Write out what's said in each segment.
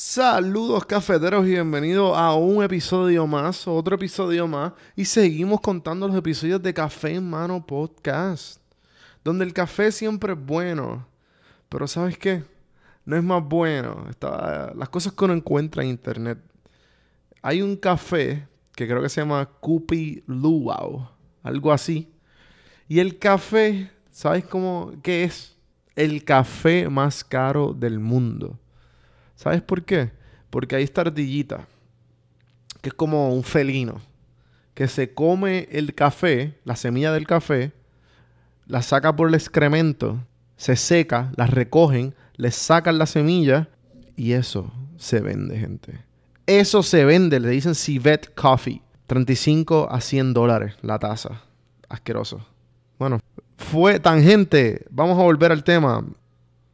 Saludos cafeteros y bienvenidos a un episodio más, otro episodio más. Y seguimos contando los episodios de Café en Mano Podcast. Donde el café siempre es bueno. Pero ¿sabes qué? No es más bueno. las cosas que uno encuentra en internet. Hay un café que creo que se llama Kupi Luau. Algo así. Y el café, ¿sabes cómo? ¿Qué es? El café más caro del mundo. ¿Sabes por qué? Porque hay esta ardillita, que es como un felino, que se come el café, la semilla del café, la saca por el excremento, se seca, la recogen, le sacan la semilla y eso se vende, gente. Eso se vende, le dicen Civet Coffee. 35 a 100 dólares la taza. Asqueroso. Bueno, fue tangente. Vamos a volver al tema.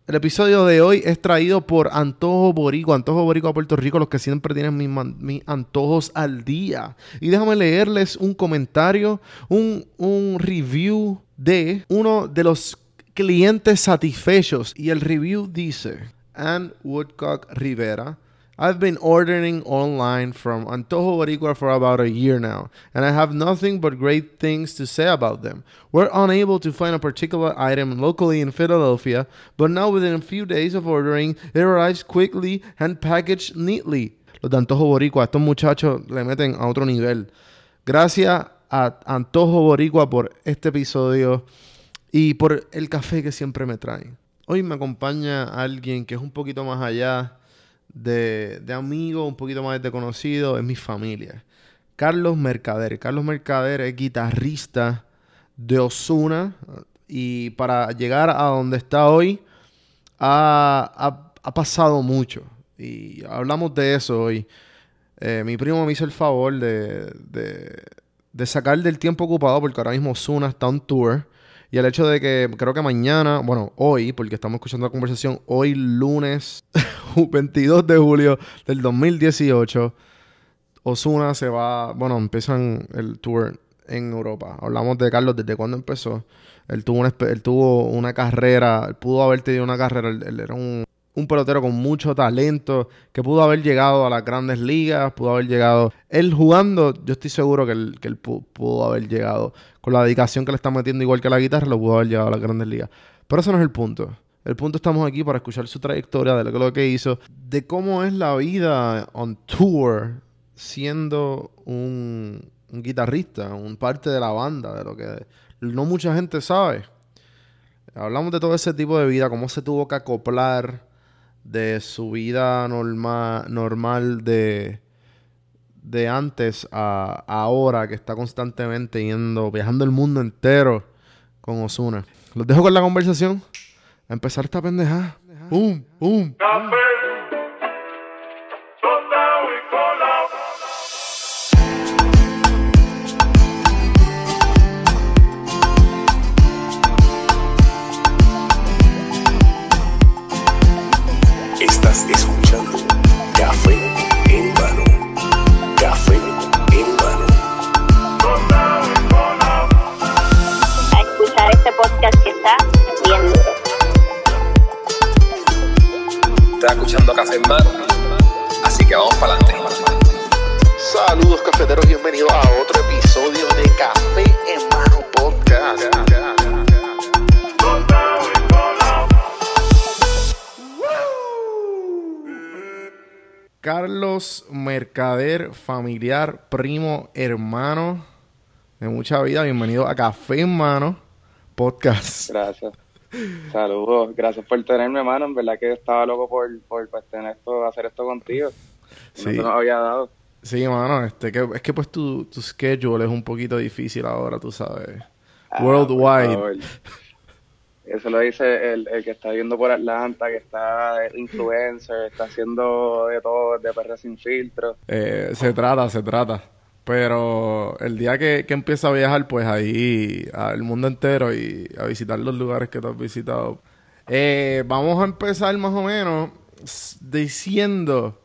El episodio de hoy es traído por Antojo Borico, Antojo Borico a Puerto Rico, los que siempre tienen mis, antojos al día. Y déjame leerles un comentario, un, un review de uno de los clientes satisfechos. Y el review dice, Ann Woodcock Rivera, I've been ordering online from Antojo Boricua for about a year now, and I have nothing but great things to say about them. We're unable to find a particular item locally in Philadelphia, but now within a few days of ordering, it arrives quickly and packaged neatly. Los de Antojo Boricua, estos muchachos le meten a otro nivel. Gracias a Antojo Boricua por este episodio y por el café que siempre me traen. Hoy me acompaña alguien que es un poquito más allá de, de amigo, un poquito más de conocido, es mi familia. Carlos Mercader. Carlos Mercader es guitarrista de Osuna y para llegar a donde está hoy ha, pasado mucho. Y hablamos de eso hoy. Eh, mi primo me hizo el favor de, de, de, sacar del tiempo ocupado porque ahora mismo Osuna está on tour y el hecho de que creo que mañana, bueno, hoy, porque estamos escuchando la conversación, hoy lunes 22 de julio del 2018, Osuna se va, bueno, empiezan el tour en Europa. Hablamos de Carlos desde cuándo empezó. Él tuvo una, él tuvo una carrera, él pudo haber tenido una carrera, él era un un pelotero con mucho talento, que pudo haber llegado a las grandes ligas, pudo haber llegado. Él jugando, yo estoy seguro que él, pudo, haber llegado. Con la dedicación que le está metiendo, igual que la guitarra, lo pudo haber llegado a las grandes ligas. Pero eso no es el punto. El punto estamos aquí para escuchar su trayectoria, de lo que hizo, de cómo es la vida on tour siendo un, un guitarrista, un parte de la banda, de lo que no mucha gente sabe. Hablamos de todo ese tipo de vida, cómo se tuvo que acoplar de su vida normal, normal de, de antes a, ahora, que está constantemente yendo, viajando el mundo entero con Osuna. Los dejo con la conversación. A empezar esta pendeja. ¡Pum! ¡Pum! escuchando en Mano. Así que vamos para adelante. Saludos cafeteros, bienvenidos a otro episodio de Café en Mano Podcast. Carlos Mercader, familiar, primo, hermano de mucha vida, bienvenido a Café en Mano Podcast. Gracias. Saludos, gracias por tenerme, hermano. En verdad que estaba loco por, por pues, tener esto, hacer esto contigo. Sí. No había dado. Sí, hermano, este, que, es que pues tu, tu schedule es un poquito difícil ahora, tú sabes. Ah, Worldwide. Eso lo dice el, el, que está viendo por Atlanta, que está influencer, está haciendo de todo, de perra sin filtro. Eh, se trata, se trata. Pero el día que, que empieza a viajar, pues ahí al mundo entero y a visitar los lugares que tú has visitado. Eh, vamos a empezar más o menos diciendo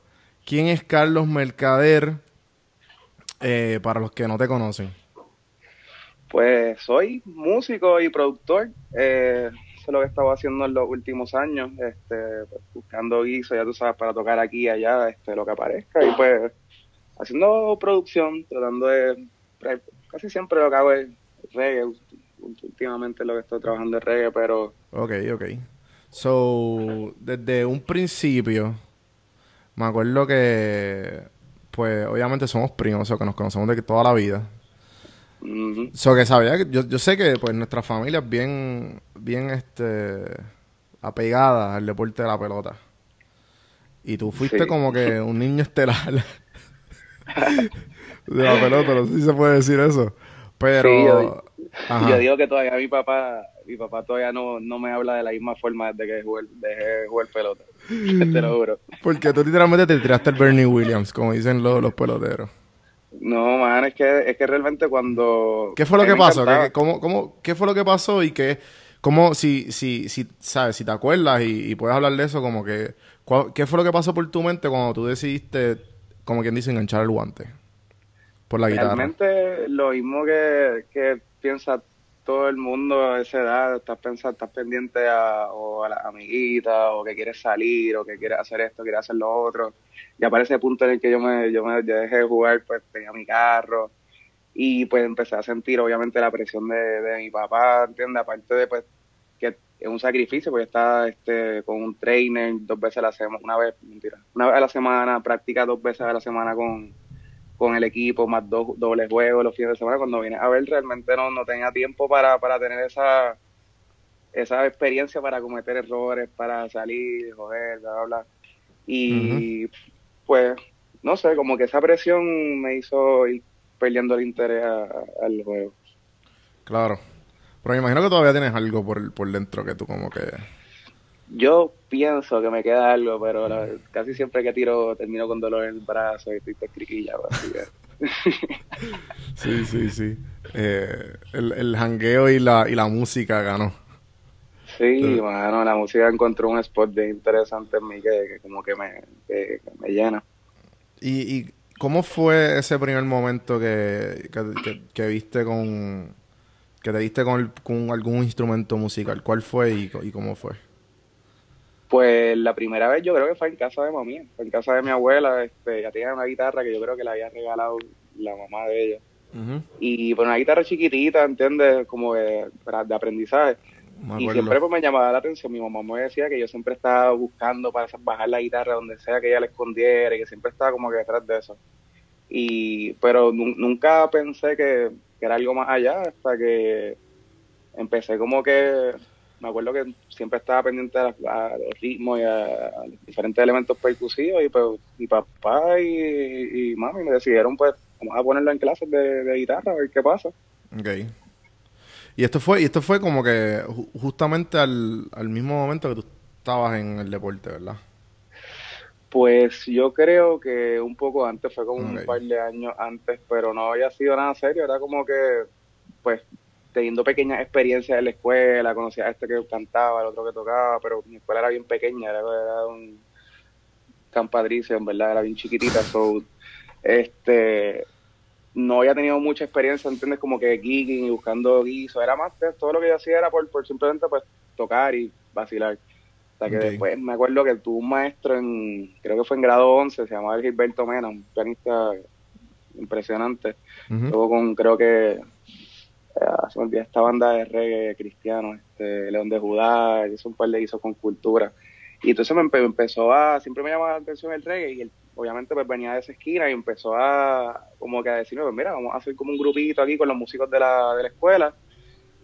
quién es Carlos Mercader eh, para los que no te conocen. Pues soy músico y productor. Eh, eso es lo que he estado haciendo en los últimos años, este, pues, buscando guiso, ya tú sabes, para tocar aquí y allá, este, lo que aparezca, y pues haciendo producción, tratando de, casi siempre lo que hago es reggae, últimamente lo que estoy trabajando es reggae, pero... Ok, ok. So, desde un principio, me acuerdo que, pues, obviamente somos primos, o sea, que nos conocemos de toda la vida. ujú. So que sabía que yo, yo sé que pues nuestra familia es bien, bien este apegada al deporte de la pelota. Y tú fuiste Sí. como que un niño estelar de la pelota, no sé si se puede decir eso. Pero Sí, yo- digo que todavía mi papá, mi papá todavía no, no me habla de la misma forma desde que jugué, dejé de jugar pelota. Te lo juro. porque tú literalmente te tiraste el Bernie Williams, como dicen los, los peloteros. No, man, es que, es que realmente cuando... ¿Qué fue lo que pasó? ¿Qué, cómo, cómo, ¿Qué fue lo que pasó y qué, cómo, si, si, si, sabes, si te acuerdas y, y puedes hablar de eso, como que, ¿qué fue lo que pasó por tu mente cuando tú decidiste, como quien dice, enganchar el guante? Por la guitarra. Realmente lo mismo que, que piensa todo el mundo a esa edad, estás pensando, estás pendiente a, a las amiguitas, o que quieres salir, o que quieres hacer esto, quieres hacer lo otro. Y aparece el punto en el que yo me, yo me dejé de jugar, pues tenía mi carro, y pues empecé a sentir obviamente la presión de, de mi papá, ¿entiendes? Aparte de pues es un sacrificio, porque está este, con un trainer dos veces a la semana, una vez, mentira, una vez a la semana, practica dos veces a la semana con, con el equipo, más dos dobles juegos los fines de semana. Cuando vine a ver, realmente no, no tenía tiempo para, para tener esa, esa experiencia para cometer errores, para salir, joder, bla, bla, bla. Y pues, no sé, como que esa presión me hizo ir perdiendo el interés a- a- al juego. Claro. Pero me imagino que todavía tienes algo por, por dentro que tú como que... Yo pienso que me queda algo, pero la- casi siempre que tiro termino con dolor en el brazo y estoy pescriquillado. Así que, Sí, sí, sí. Eh, el, el jangueo y la, y la música ganó. sí, mano, la música encontró un spot de interesante en mí que, que como que me, que- que me llena. ¿Y, y cómo fue ese primer momento que- que viste con... que te diste con, el- con algún instrumento musical? ¿Cuál fue y, cómo fue? Pues la primera vez yo creo que fue en casa de mami, fue en casa de mi abuela, este, ya tenía una guitarra que yo creo que le había regalado la mamá de ella. Y pues una guitarra chiquitita, ¿entiendes? Como de, de aprendizaje. Y siempre pues me llamaba la atención. Mi mamá me decía que yo siempre estaba buscando para bajar la guitarra donde sea que ella la escondiera y que siempre estaba como que detrás de eso. Y, pero nu- nunca pensé que, que era algo más allá hasta que empecé como que, me acuerdo que siempre estaba pendiente a, los ritmos y a, a diferentes elementos percusivos y pues mi papá y, y mami me decidieron pues vamos a ponerlo en clases de, guitarra a ver qué pasa. Ok. Y esto fue, y esto fue como que ju- justamente al, al mismo momento que tú estabas en el deporte, ¿verdad? Pues yo creo que un poco antes, fue como un par de años antes, pero no había sido nada serio, era como que, pues, teniendo pequeñas experiencias en la escuela, conocía a este que cantaba, el otro que tocaba, pero mi escuela era bien pequeña, era, era un campadricio, en verdad, era bien chiquitita, so, este, no había tenido mucha experiencia, ¿entiendes? Como que geeking y buscando guiso, era más, de- todo lo que yo hacía era por, por simplemente, pues, tocar y vacilar. Sea que después me acuerdo que tuve un maestro en, creo que fue en grado 11, se llamaba Gilberto Mena, un pianista impresionante. Ujú. Luego con, creo que, se me olvida esta banda de reggae cristiano, este, León de Judá, hizo un par de hizo con cultura. Y entonces me empe- empezó a, siempre me llamaba la atención el reggae y obviamente pues venía de esa esquina y empezó a, como que a decirme, pues mira, vamos a hacer como un grupito aquí con los músicos de la, de la escuela.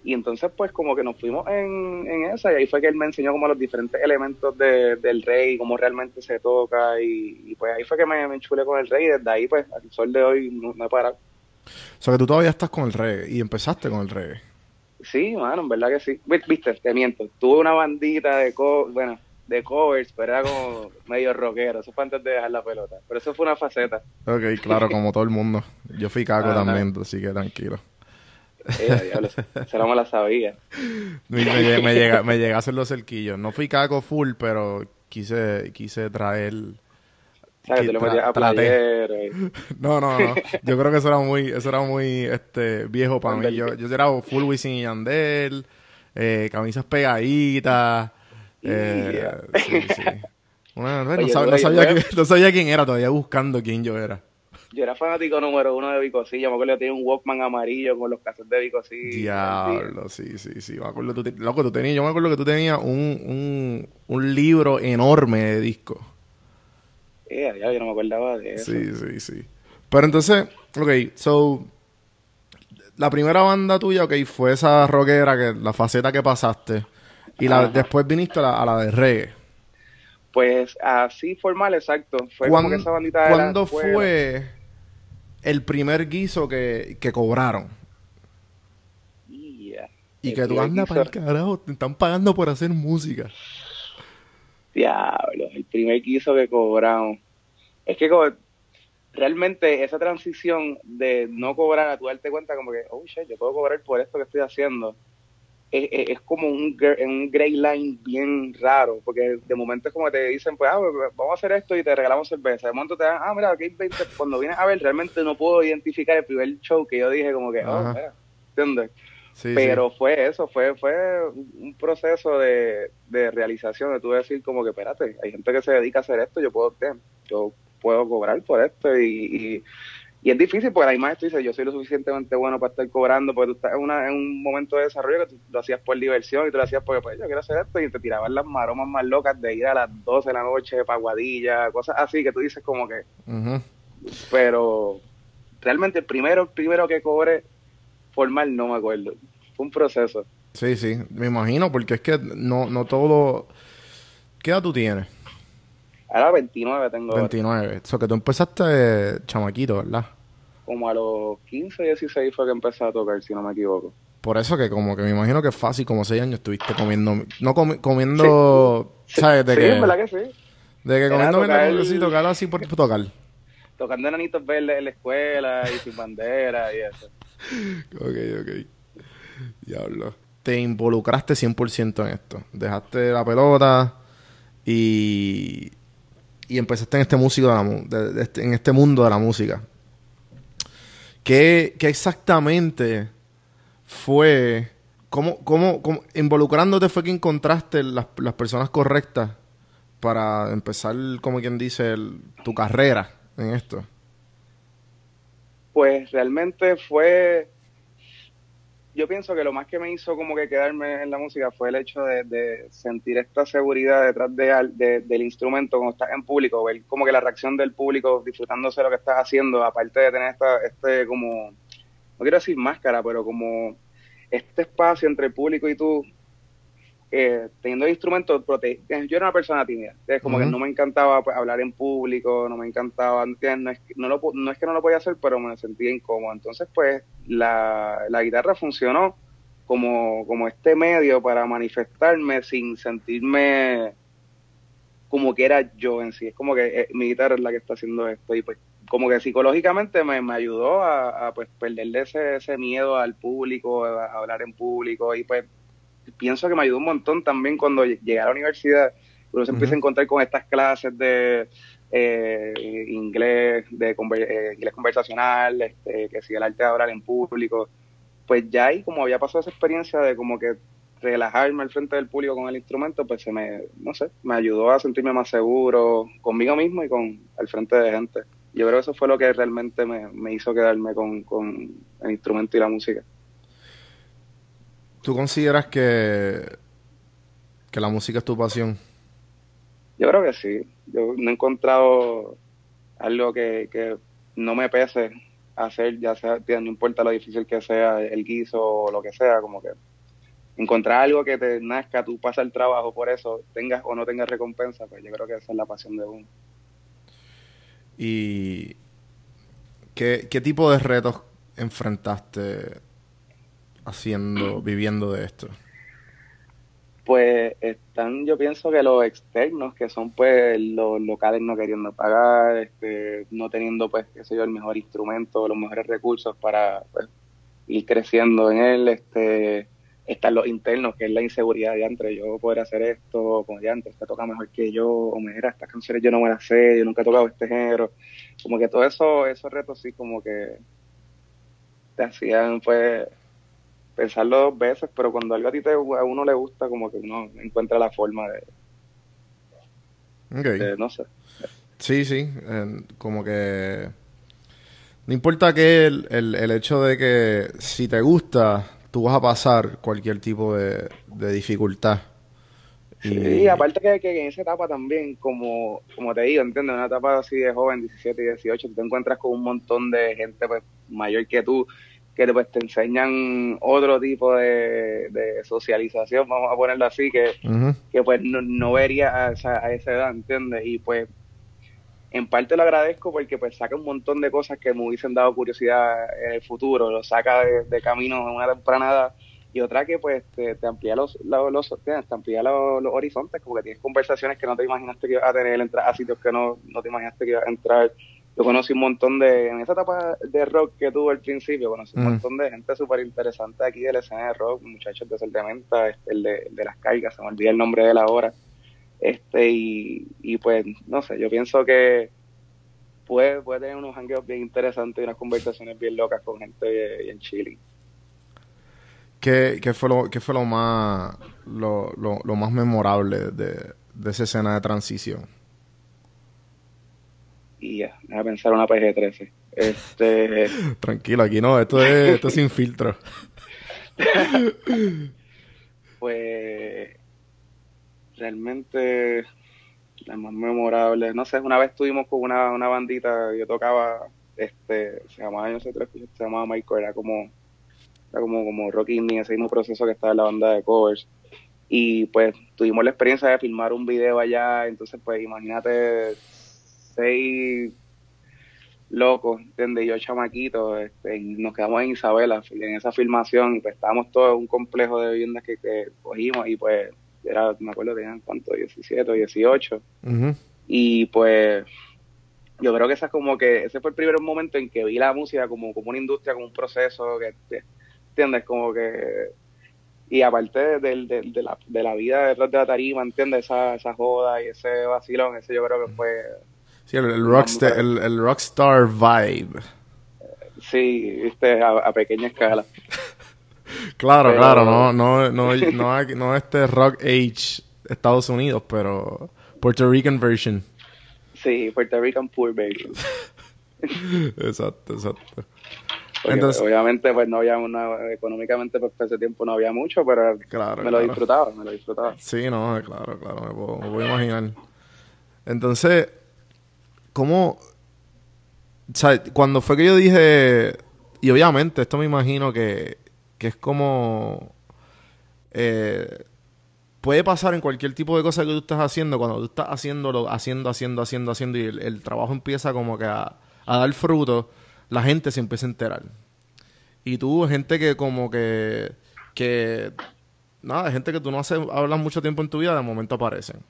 Y entonces pues como que nos fuimos en, en esa y ahí fue que él me enseñó como los diferentes elementos de, del rey, cómo realmente se toca y, y, pues ahí fue que me, me enchulé con el rey y desde ahí pues al sol de hoy no, no he parado. O sea que tú todavía estás con el reggae y empezaste con el reggae. Sí, mano, en verdad que sí. Vi- Viste, te miento. Tuve una bandita de co bueno, de covers, pero era como medio rockero. Eso fue antes de dejar la pelota. Pero eso fue una faceta. Ok, claro, como todo el mundo. Yo fui caco Ajá. también, así que tranquilo. Eh, diablo, se no me la sabía. Me, me, lle- me llega, me llega a hacer los cerquillos. No fui caco full, pero quise, quise traer... A playero No, no, no. Yo creo que eso era muy, eso era muy este, viejo para mí. Yo, yo era full Wisin y Yandel. eh, camisas pegaditas. Yeah. sí, sí. Una- no, Oye, sab- no oye, sabía oye. que- no sabía quién era, todavía buscando quién yo era. Yo era fanático número uno de Vicosilla. Me acuerdo que tenía un Walkman amarillo con los cassettes de Vicosilla. Diablo, sí, sí, sí. Me acuerdo, tú te- loco, tú tenías, yo me acuerdo que tú tenías un, un, un libro enorme de discos. Eh, ya, yo no me acordaba de eso. Sí, sí, sí. Pero entonces, ok, so, la primera banda tuya, ok, fue esa rockera, que la faceta que pasaste. Y la, después viniste a la, a la de reggae. Pues así formal, exacto. Fue ¿Cuán- como que esa bandita ¿Cuándo escuela. fue el primer guiso que, que cobraron? Yeah. Y El que tú andas para el carajo, te están pagando por hacer música. Diablo, el primer guiso que cobramos. Es que realmente esa transición de no cobrar a tu darte cuenta como que, oh shit, yo puedo cobrar por esto que estoy haciendo. Es, es- es como un, un gray line bien raro, porque de momento es como te dicen, pues, ah, pues, vamos a hacer esto y te regalamos cerveza. De momento te dan, ah, mira, aquí 20. Cuando vienes a ver, realmente no puedo identificar el primer show que yo dije como que, oh, mira, ¿entiendes? Sí, sí. Pero fue eso, fue fue un proceso de, de realización, de tú decir como que, espérate, hay gente que se dedica a hacer esto, yo puedo, yo puedo cobrar por esto y, y, y es difícil porque imagen tú dices, yo soy lo suficientemente bueno para estar cobrando, porque tú estás en, una, en un momento de desarrollo que tú lo hacías por diversión y tú lo hacías porque pues yo quiero hacer esto y te tiraban las maromas más locas de ir a las 12 de la noche para Guadilla, cosas así que tú dices como que, pero realmente el primero, el primero que cobré formal no me acuerdo, fue un proceso. Sí, sí, me imagino, porque es que no, no todo... ¿Qué edad tú tienes? Ahora 29 tengo, 29. Eso que tú empezaste eh, chamaquito, ¿verdad? Como a los 15, 16 fue que empecé a tocar, si no me equivoco. Por eso que como que me imagino que fácil, como 6 años estuviste comiendo... No comi- comiendo... ¿Sabes? De sí, que, verdad que sí. de que comiendo mientras sí, tocar así por por tocar. Tocando enanitos verdes en la escuela y sin bandera y eso. Ok, ok. Diablo. Te involucraste 100% en esto. Dejaste la pelota y, y empezaste en este músico de la de- de este- en este mundo de la música. ¿Qué, qué exactamente fue? ¿Cómo, cómo, involucrándote fue que encontraste las, las personas correctas para empezar, como quien dice, tu carrera en esto? Pues realmente fue. Yo pienso que lo más que me hizo como que quedarme en la música fue el hecho de, de sentir esta seguridad detrás de, del instrumento cuando estás en público, ver como que la reacción del público disfrutándose de lo que estás haciendo, aparte de tener esta, este como, no quiero decir máscara, pero como este espacio entre el público y tú, eh, teniendo el instrumento, prote- yo era una persona tímida, es como que no me encantaba pues, hablar en público, no me encantaba, no es, que- no, lo, no es que no lo podía hacer, pero me sentía incómodo. Entonces, pues, la, la guitarra funcionó como, como este medio para manifestarme sin sentirme como que era yo en sí. Es como que eh, mi guitarra es la que está haciendo esto y pues como que psicológicamente me, me ayudó a, a, pues perderle ese, ese miedo al público, a, a hablar en público y pues pienso que me ayudó un montón también cuando llegué a la universidad, uno se empieza a Ujú. encontrar con estas clases de eh, inglés, de conver- eh, inglés conversacional, este, que si el arte de hablar en público, pues ya ahí como había pasado esa experiencia de como que relajarme al frente del público con el instrumento, pues se me, no sé, me ayudó a sentirme más seguro conmigo mismo y con al frente de gente. Yo creo que eso fue lo que realmente me, me hizo quedarme con, con el instrumento y la música. ¿Tú consideras que, que la música es tu pasión? Yo creo que sí. Yo no he encontrado algo que, que no me pese hacer, ya sea, no importa lo difícil que sea el guiso o lo que sea, como que encontrar algo que te nazca, tú pasas el trabajo por eso, tengas o no tengas recompensa, pues yo creo que esa es la pasión de uno. ¿Y qué, qué tipo de retos enfrentaste haciendo, viviendo de esto? Pues están, yo pienso que los externos, que son pues los locales no queriendo pagar, este, no teniendo pues, qué sé yo, el mejor instrumento, los mejores recursos para pues, ir creciendo en él, este, están los internos, que es la inseguridad de entre yo poder hacer esto, como de antes, te toca mejor que yo, o mira, estas canciones yo no me las sé, yo nunca he tocado este género, como que todo eso, esos retos sí como que te hacían pues pensarlo dos veces, pero cuando algo a ti te, a uno le gusta, como que uno encuentra la forma de, Ok. de no sé. Sí, sí. eh, como que. No importa que el, el, el hecho de que si te gusta, tú vas a pasar cualquier tipo de, de dificultad. Y aparte que, que en esa etapa también, como, como te digo, ¿entiendes? Una etapa así de joven, 17 y 18, tú te encuentras con un montón de gente pues, mayor que tú, que pues, te enseñan otro tipo de, de socialización, vamos a ponerlo así, que, que pues no, no vería a esa, a esa edad, ¿entiendes? Y pues en parte lo agradezco porque pues saca un montón de cosas que me hubiesen dado curiosidad en el futuro, lo saca de, de camino en una temprana edad y otra que pues te, te amplía los, los, los- te amplía los, los horizontes, como que tienes conversaciones que no te imaginaste que ibas a tener, entrar a sitios que no, no te imaginaste que ibas a entrar. Yo conocí un montón de, en esa etapa de rock que tuve al principio, conocí un Mm. montón de gente súper interesante aquí de la escena de rock, muchachos de Sol de Menta, este, el de, el de las cargas, se me olvida el nombre de él ahora. Este, y, y pues, no sé, yo pienso que puede, puede tener unos hangueos bien interesantes y unas conversaciones bien locas con gente bien chilling. ¿Qué, qué fue lo, qué fue lo más lo, lo, lo más memorable de, de esa escena de transición? Ya, déjame pensar una PG-13. Este, Tranquilo, aquí no, esto es, esto es sin filtro. pues, realmente, la más memorable, no sé, una vez estuvimos con una, una bandita, yo tocaba, este, se llamaba, yo no sé escuchaste, se llamaba Michael, era como, era como, como rock indie, ese mismo proceso que estaba en la banda de covers. Y pues tuvimos la experiencia de filmar un video allá, entonces pues imagínate seis locos, ¿entiendes? Yo chamaquito, este, y nos quedamos en Isabela en esa filmación y pues estábamos todos en un complejo de viviendas que, que cogimos y pues era, me acuerdo, tenían cuánto, 17 o 18 Ujú. y pues yo creo que esa es como que ese fue el primer momento en que vi la música como, como una industria, como un proceso, que, ¿entiendes? Como que y aparte de, de- de- de la, de la vida detrás de la tarima, ¿entiendes? Esa, esa joda y ese vacilón, ese yo creo que fue Sí, el, el rockstar, el, el rockstar vibe. Sí, viste, a, a pequeña escala. Claro, Pero- claro, no, no, no, no, hay- no este rock age Estados Unidos, pero Puerto Rican version. Sí, Puerto Rican Poor Baby. Exacto, exacto. Porque, Entonces- obviamente, pues no había una, económicamente, pues ese tiempo no había mucho, pero Claro, me lo claro. disfrutaba, me lo disfrutaba. Sí, no, claro, claro, me puedo, me puedo imaginar. Entonces, ¿cómo? Sea, cuando fue que yo dije, y obviamente esto me imagino que, que es como, eh, puede pasar en cualquier tipo de cosa que tú estás haciendo, cuando tú estás haciéndolo, haciendo, haciendo, haciendo, haciendo, y el, trabajo empieza como que a, a dar fruto, la gente se empieza a enterar. Y tú, gente que como que, que nada, gente que tú no haces, hablas mucho tiempo en tu vida, de momento aparecen.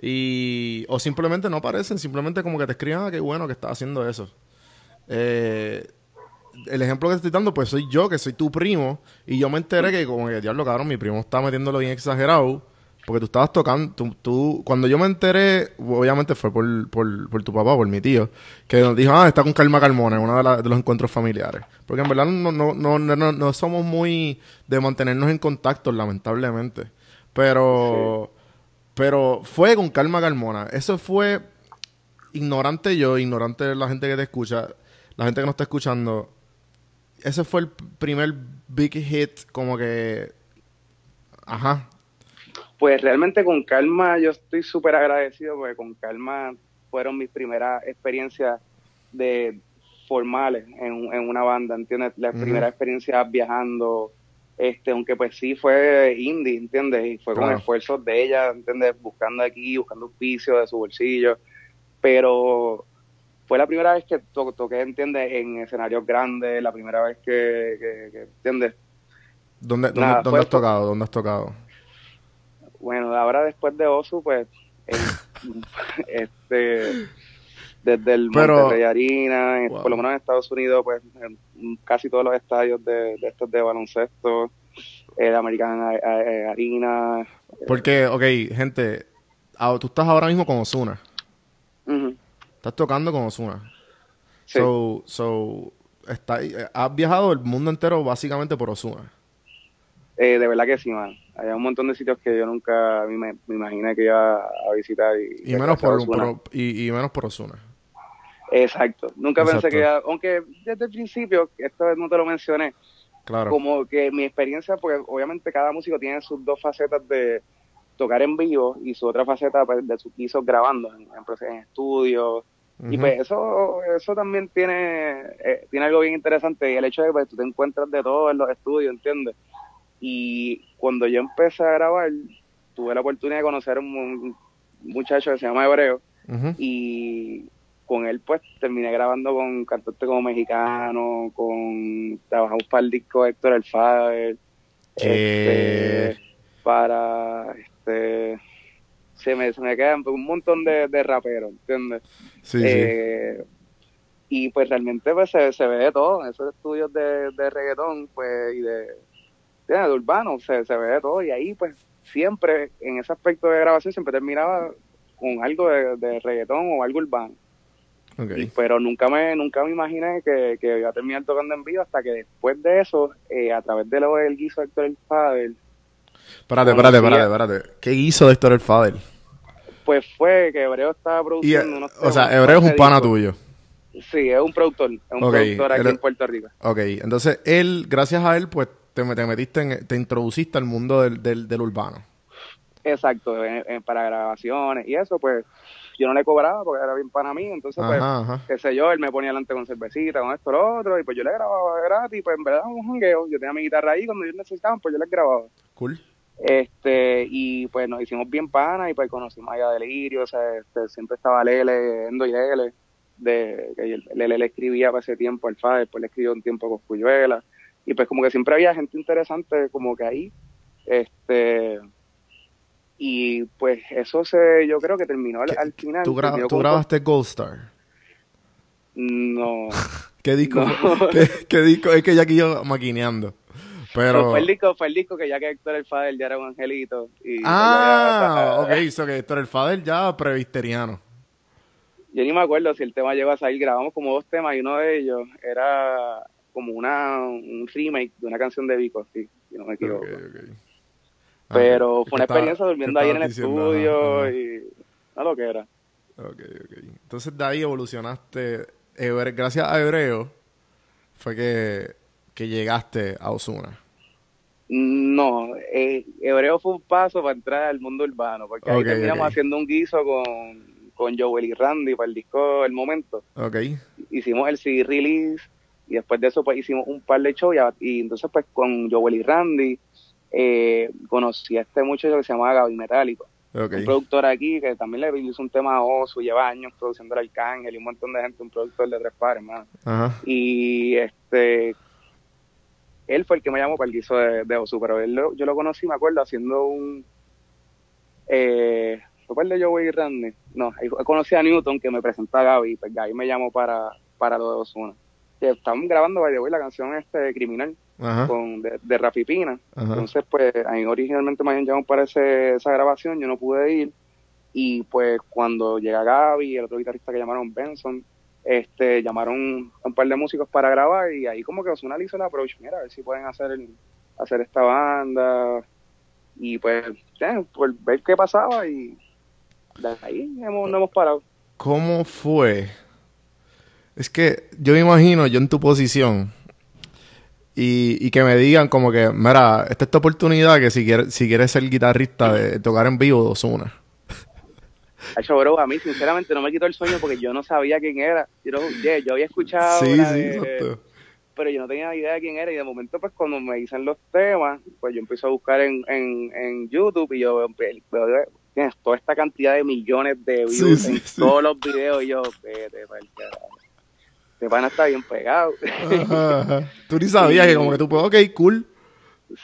Y, o simplemente no aparecen, simplemente como que te escriben, ah, qué bueno que estás haciendo eso. Eh, el ejemplo que te estoy dando, pues soy yo, que soy tu primo, y yo me enteré que como que, diablo, cabrón, mi primo está metiéndolo bien exagerado, porque tú estabas tocando, tú, tú- cuando yo me enteré, obviamente fue por, por, por tu papá, por mi tío, que nos dijo, ah, está con Calma Carmona en uno de, los encuentros familiares. Porque en verdad no, no, no- no somos muy de mantenernos en contacto, lamentablemente. Pero, pero fue con Calma Carmona. Eso fue ignorante yo, ignorante la gente que te escucha, la gente que nos está escuchando. Ese fue el primer big hit, como que. Ajá. Pues realmente con Calma yo estoy súper agradecido porque con Calma fueron mis primeras experiencias de formales en, en una banda, ¿entiendes? Las Ujú. primeras experiencias viajando, este, aunque pues sí fue indie, ¿entiendes? Y fue con esfuerzos de ella, ¿entiendes? Buscando aquí, buscando auspicio de su bolsillo, pero fue la primera vez que to- toqué, ¿entiendes? En escenarios grandes, la primera vez que, que- que, ¿entiendes? ¿Dónde, dónde, Nada, dónde fue- has tocado? ¿Dónde has tocado? Bueno, ahora después de Osu, pues, este, desde el Pero- Monterrey Arena, en- Wow. por lo menos en Estados Unidos, pues, en casi todos los estadios de, de estos de baloncesto, el American A- A- Arena. Porque, ok, gente, ah, tú estás ahora mismo con Osuna. Estás tocando con Osuna. sí. So, so, está, eh, has viajado el mundo entero básicamente por Osuna. Eh, de verdad que sí, man. Hay un montón de sitios que yo nunca me, me imaginé que iba a visitar. Y, Y menos por, por- y, y menos por Osuna. Exacto. Nunca Exacto. pensé que aunque desde el principio, esta vez no te lo mencioné, Claro. como que mi experiencia, porque obviamente cada músico tiene sus dos facetas de tocar en vivo y su otra faceta pues, de sus guisos grabando en, en, en estudios. Y pues eso eso también tiene eh, tiene algo bien interesante y el hecho de que pues, tú te encuentras de todo en los estudios, ¿entiendes? Y cuando yo empecé a grabar, tuve la oportunidad de conocer a un, un muchacho que se llama Hebreo Ujú. y con él pues terminé grabando con cantantes como mexicano, con trabajamos para el disco Héctor El Fader, ¿Qué? este, para este se me, se me quedan un montón de, de raperos, ¿entiendes? Sí, sí. Eh, y pues realmente pues se, se ve de todo, en esos estudios de, de reggaetón pues y de, de, de urbano se, se ve de todo y ahí pues siempre en ese aspecto de grabación siempre terminaba con algo de, de reggaetón o algo urbano. Y- pero nunca me nunca me imaginé que, que iba a terminar tocando en vivo hasta que después de eso, eh, a través de lo del guiso de Héctor El Fader, Espérate, espérate, espérate, espérate. ¿Qué hizo Héctor el Fader? pues fue que Hebreo estaba Y, eh, produciendo unos o sea, Hebreo es un pana disco. tuyo. Sí, es un productor, es un productor aquí él- en Puerto Rico. Ok, entonces él, gracias a él, pues te, te metiste, en, te introduciste al mundo del, del, del urbano. Exacto, en- en- para grabaciones y eso, pues yo no le cobraba porque era bien pana mío, entonces pues, Ajá, ajá. qué sé yo, él me ponía delante con cervecita, con esto, lo otro, y pues yo le grababa gratis, pues en verdad un jangueo, yo tenía mi guitarra ahí, cuando ellos necesitaban, pues yo les grababa. Cool. Este, y pues nos hicimos bien panas y pues conocimos allá a Delirio, o sea, este, siempre estaba Lele, Endo y Lele, de, que el- Lele le escribía para ese tiempo al FA, después le escribió un tiempo con Cuyuela, y pues como que siempre había gente interesante como que ahí, este, y pues eso se, yo creo que terminó al, ¿Qué- al final. ¿Tú, gra- grabaste Gold Star? No, ¿Qué disco? No. ¿Qué, qué disco? Es que ya aquí yo maquineando. Pero fue el disco, fue el disco que ya que Héctor el Fader ya era un angelito. Y Ah, ok, hizo que Héctor el Fader ya previsteriano. Yo ni me acuerdo si el tema llegó a salir. Grabamos como dos temas y uno de ellos era como una un remake de una canción de Vico, sí, si no me equivoco. Ok, ok. Ah, Pero ¿qué fue una experiencia durmiendo ahí en el diciendo? estudio Ajá, ajá. y no lo que era. Ok, ok. Entonces de ahí evolucionaste. Hebre- gracias a Hebreo fue que, que llegaste a Osuna. No, eh, Hebreo fue un paso para entrar al mundo urbano, porque ahí terminamos haciendo un guiso con, con Joel y Randy para el disco El Momento. Ok. hicimos el CD release y después de eso pues hicimos un par de shows y, y entonces pues con Joel y Randy eh, conocí a este muchacho que se llamaba Gaby Metálico, un productor aquí que también le hizo un tema a Osu, lleva años produciendo el Arcángel y un montón de gente, un productor de tres pares, hermano. Ajá. Y este él fue el que me llamó para el guiso de, de Osu, pero él lo- yo lo conocí, me acuerdo, haciendo un eh, ¿fue el de Joey y Randy? No, conocí a Newton que me presentó a Gaby, pues Gaby me llamó para, para lo de Osuna. Que estaban grabando by the way, la canción este criminal Ajá. con de, de Rafi Pina. Ajá. Entonces, pues, a mí originalmente me habían llamado para ese- esa grabación, yo no pude ir. Y pues cuando llega Gaby y el otro guitarrista que llamaron Benson, este, llamaron a un par de músicos para grabar y ahí como que Osuna le hizo el approach, mira, a ver si pueden hacer el- hacer esta banda. Y pues, ya, por ver qué pasaba y de ahí hemos, no hemos parado. ¿Cómo fue? Es que yo me imagino, yo en tu posición, y, y que me digan como que, mira, esta es tu oportunidad que si quieres, si quieres ser guitarrista de tocar en vivo Ozuna. Hacho, bro, a mí sinceramente no me quitó el sueño porque yo no sabía quién era. Yo, yeah, yo había escuchado Sí, sí, de- exacto. pero yo no tenía idea de quién era y de momento pues cuando me dicen los temas, pues yo empiezo a buscar en, en, en YouTube y yo veo toda esta cantidad de millones de views sí, en todos los videos y yo, vete pa'l carajo. Este pana está bien pegado. Ajá, ajá. Tú ni sabías que como que tú puedes, ok, cool.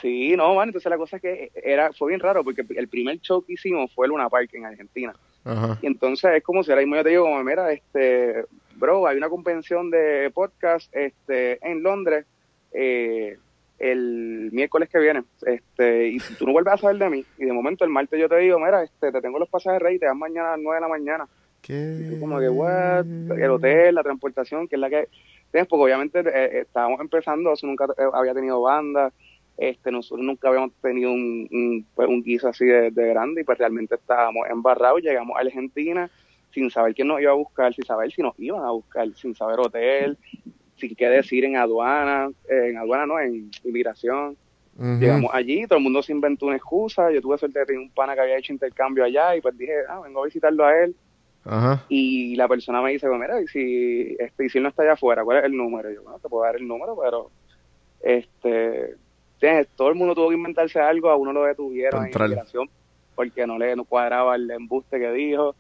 sí, no, man, entonces la cosa es que era fue bien raro porque el primer show que hicimos fue Luna Park en Argentina. Ajá. Y entonces es como si ahora mismo yo te digo, como, mira, este, bro, hay una convención de podcast este, en Londres eh, el miércoles que viene, este, y tú no vuelves a saber de mí. Y de momento el martes yo te digo, mira, este, te tengo los pasajes rey, te dan mañana a las 9 de la mañana. ¿Qué? Como que, what? El hotel, la transportación, que es la que... ¿Entiendes? Porque obviamente eh, eh, estábamos empezando, eso nunca eh, había tenido banda, este, nosotros nunca habíamos tenido un, un, pues, un guiso así de, de grande y pues realmente estábamos embarrados, llegamos a Argentina sin saber quién nos iba a buscar, sin saber si nos iban a buscar, sin saber hotel, sin qué decir en aduana, eh, en aduana no, en inmigración. Llegamos allí, todo el mundo se inventó una excusa, yo tuve suerte de tener un pana que había hecho intercambio allá y pues dije, ah, vengo a visitarlo a él Ajá. y la persona me dice, pues mira, y si, este, y si él no está allá afuera, ¿cuál es el número? Y yo, bueno, te puedo dar el número, pero este, todo el mundo tuvo que inventarse algo, a uno lo detuvieron en inmigración porque no le no cuadraba el embuste que dijo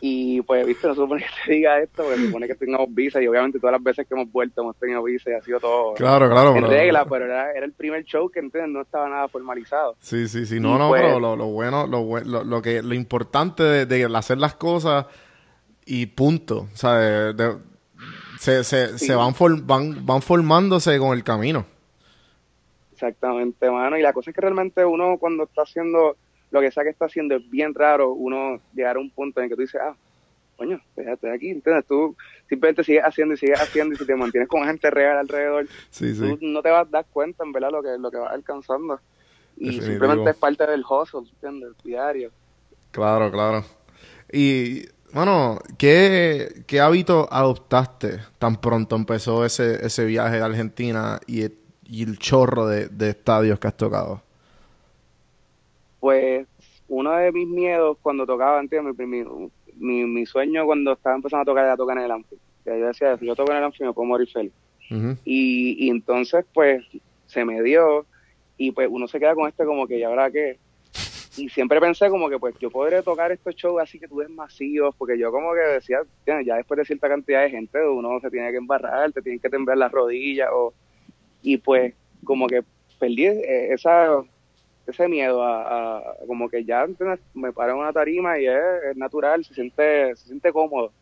y pues viste no se supone que te diga esto porque se supone que tengamos visa y obviamente todas las veces que hemos vuelto hemos tenido visa y ha sido todo Claro, claro. en pero- regla pero era, era el primer show que ¿entiendes? no estaba nada formalizado Sí, sí, sí. No, Y no, pues- pero lo, lo bueno, lo, lo, lo que, lo importante de, de hacer las cosas y punto. O sea, de- de- se, se, Sí. se van, for- van, van formándose con el camino. Exactamente, mano. Y la cosa es que realmente uno cuando está haciendo lo que sea que está haciendo es bien raro uno llegar a un punto en el que tú dices, ah, coño, ya estoy aquí, ¿entiendes? Tú simplemente sigues haciendo y sigues haciendo y si te mantienes con gente real alrededor, Sí, tú no te vas a dar cuenta en verdad lo que, lo que vas alcanzando. Y Definitivo. simplemente es parte del hustle, ¿entiendes? Diario. Claro, claro. Y, bueno, ¿qué, qué hábito adoptaste tan pronto empezó ese, ese viaje a Argentina y, y el chorro de, de estadios que has tocado? Uno de mis miedos cuando tocaba, ¿entiendes? Mi, mi, mi, mi sueño cuando estaba empezando a tocar era tocar en el. Que Yo decía, si yo toco en el Amphi me puedo morir feliz. Y, y entonces, pues, se me dio y pues uno se queda con este como que, ¿y ahora qué? Y siempre pensé como que, pues, yo podré tocar estos shows así que tú ves masivos, porque yo como que decía, "Tienes, ya después de cierta cantidad de gente, uno se tiene que embarrar, te tienen que temblar las rodillas, o, y pues, como que perdí eh, esa ese miedo a, a- como que ya me paro en una tarima y es, es natural, se siente, se siente cómodo,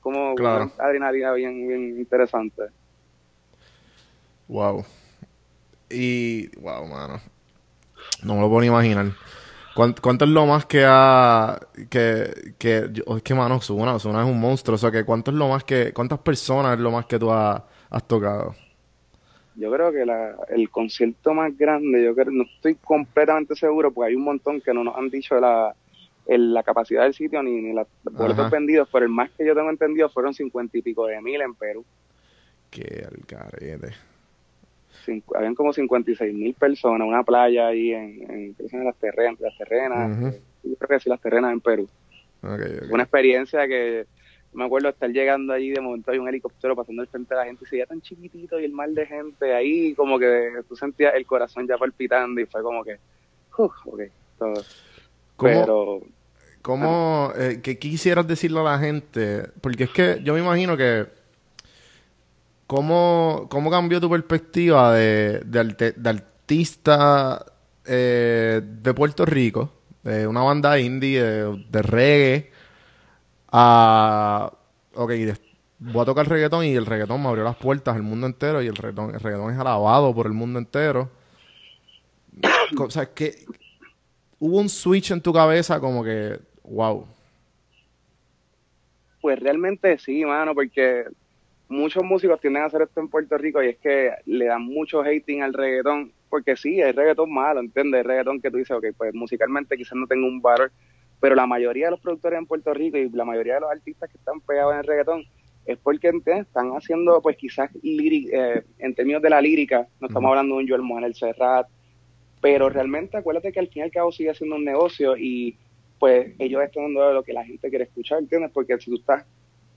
como Claro. una adrenalina bien, bien interesante. Wow. Y, wow, mano. No me lo puedo ni imaginar. ¿Cuán- ¿Cuánto, es lo más que ha... que... que yo- es que, mano, Zuna, Zuna es un monstruo. O sea, que ¿cuánto es lo más que... ¿Cuántas personas es lo más que tú has, has tocado? Yo creo que la, el concierto más grande, yo creo, no estoy completamente seguro porque hay un montón que no nos han dicho la, el- la capacidad del sitio ni, ni los boletos Ajá. vendidos, pero el más que yo tengo entendido fueron cincuenta y pico de mil en Perú. Que al carete. Cincu- habían como 56 mil personas, una playa ahí en, en, en las terrenas, las terrenas, yo creo que sí, las terrenas en Perú. Una experiencia que me acuerdo estar llegando allí, de momento hay un helicóptero pasando al frente de la gente y se veía tan chiquitito y el mar de gente ahí, como que tú sentías el corazón ya palpitando y fue como que, uf, ok, todo. ¿Cómo, Pero cómo, eh, qué quisieras decirle a la gente? Porque es que yo me imagino que... ¿Cómo, cómo cambió tu perspectiva de, de, arte- de artista eh, de Puerto Rico, de una banda indie, de, de reggae, a... Ok, voy a tocar reggaetón y el reggaetón me abrió las puertas al mundo entero y el reggaetón, el reggaetón es alabado por el mundo entero. O sea, que hubo un switch en tu cabeza como que, wow. pues realmente sí, mano, porque muchos músicos tienden a hacer esto en Puerto Rico y es que le dan mucho hating al reggaetón, porque sí, hay reggaetón malo, ¿entiendes? Hay reggaetón que tú dices, ok, pues musicalmente quizás no tenga un valor, pero la mayoría de los productores en Puerto Rico y la mayoría de los artistas que están pegados en el reggaetón es porque ¿entiendes? están haciendo, pues quizás eh, en términos de la lírica, no estamos hablando de un Joel Manuel Serrat, pero realmente acuérdate que al fin y al cabo sigue siendo un negocio y pues ellos están dando lo que la gente quiere escuchar, ¿entiendes? Porque si tú estás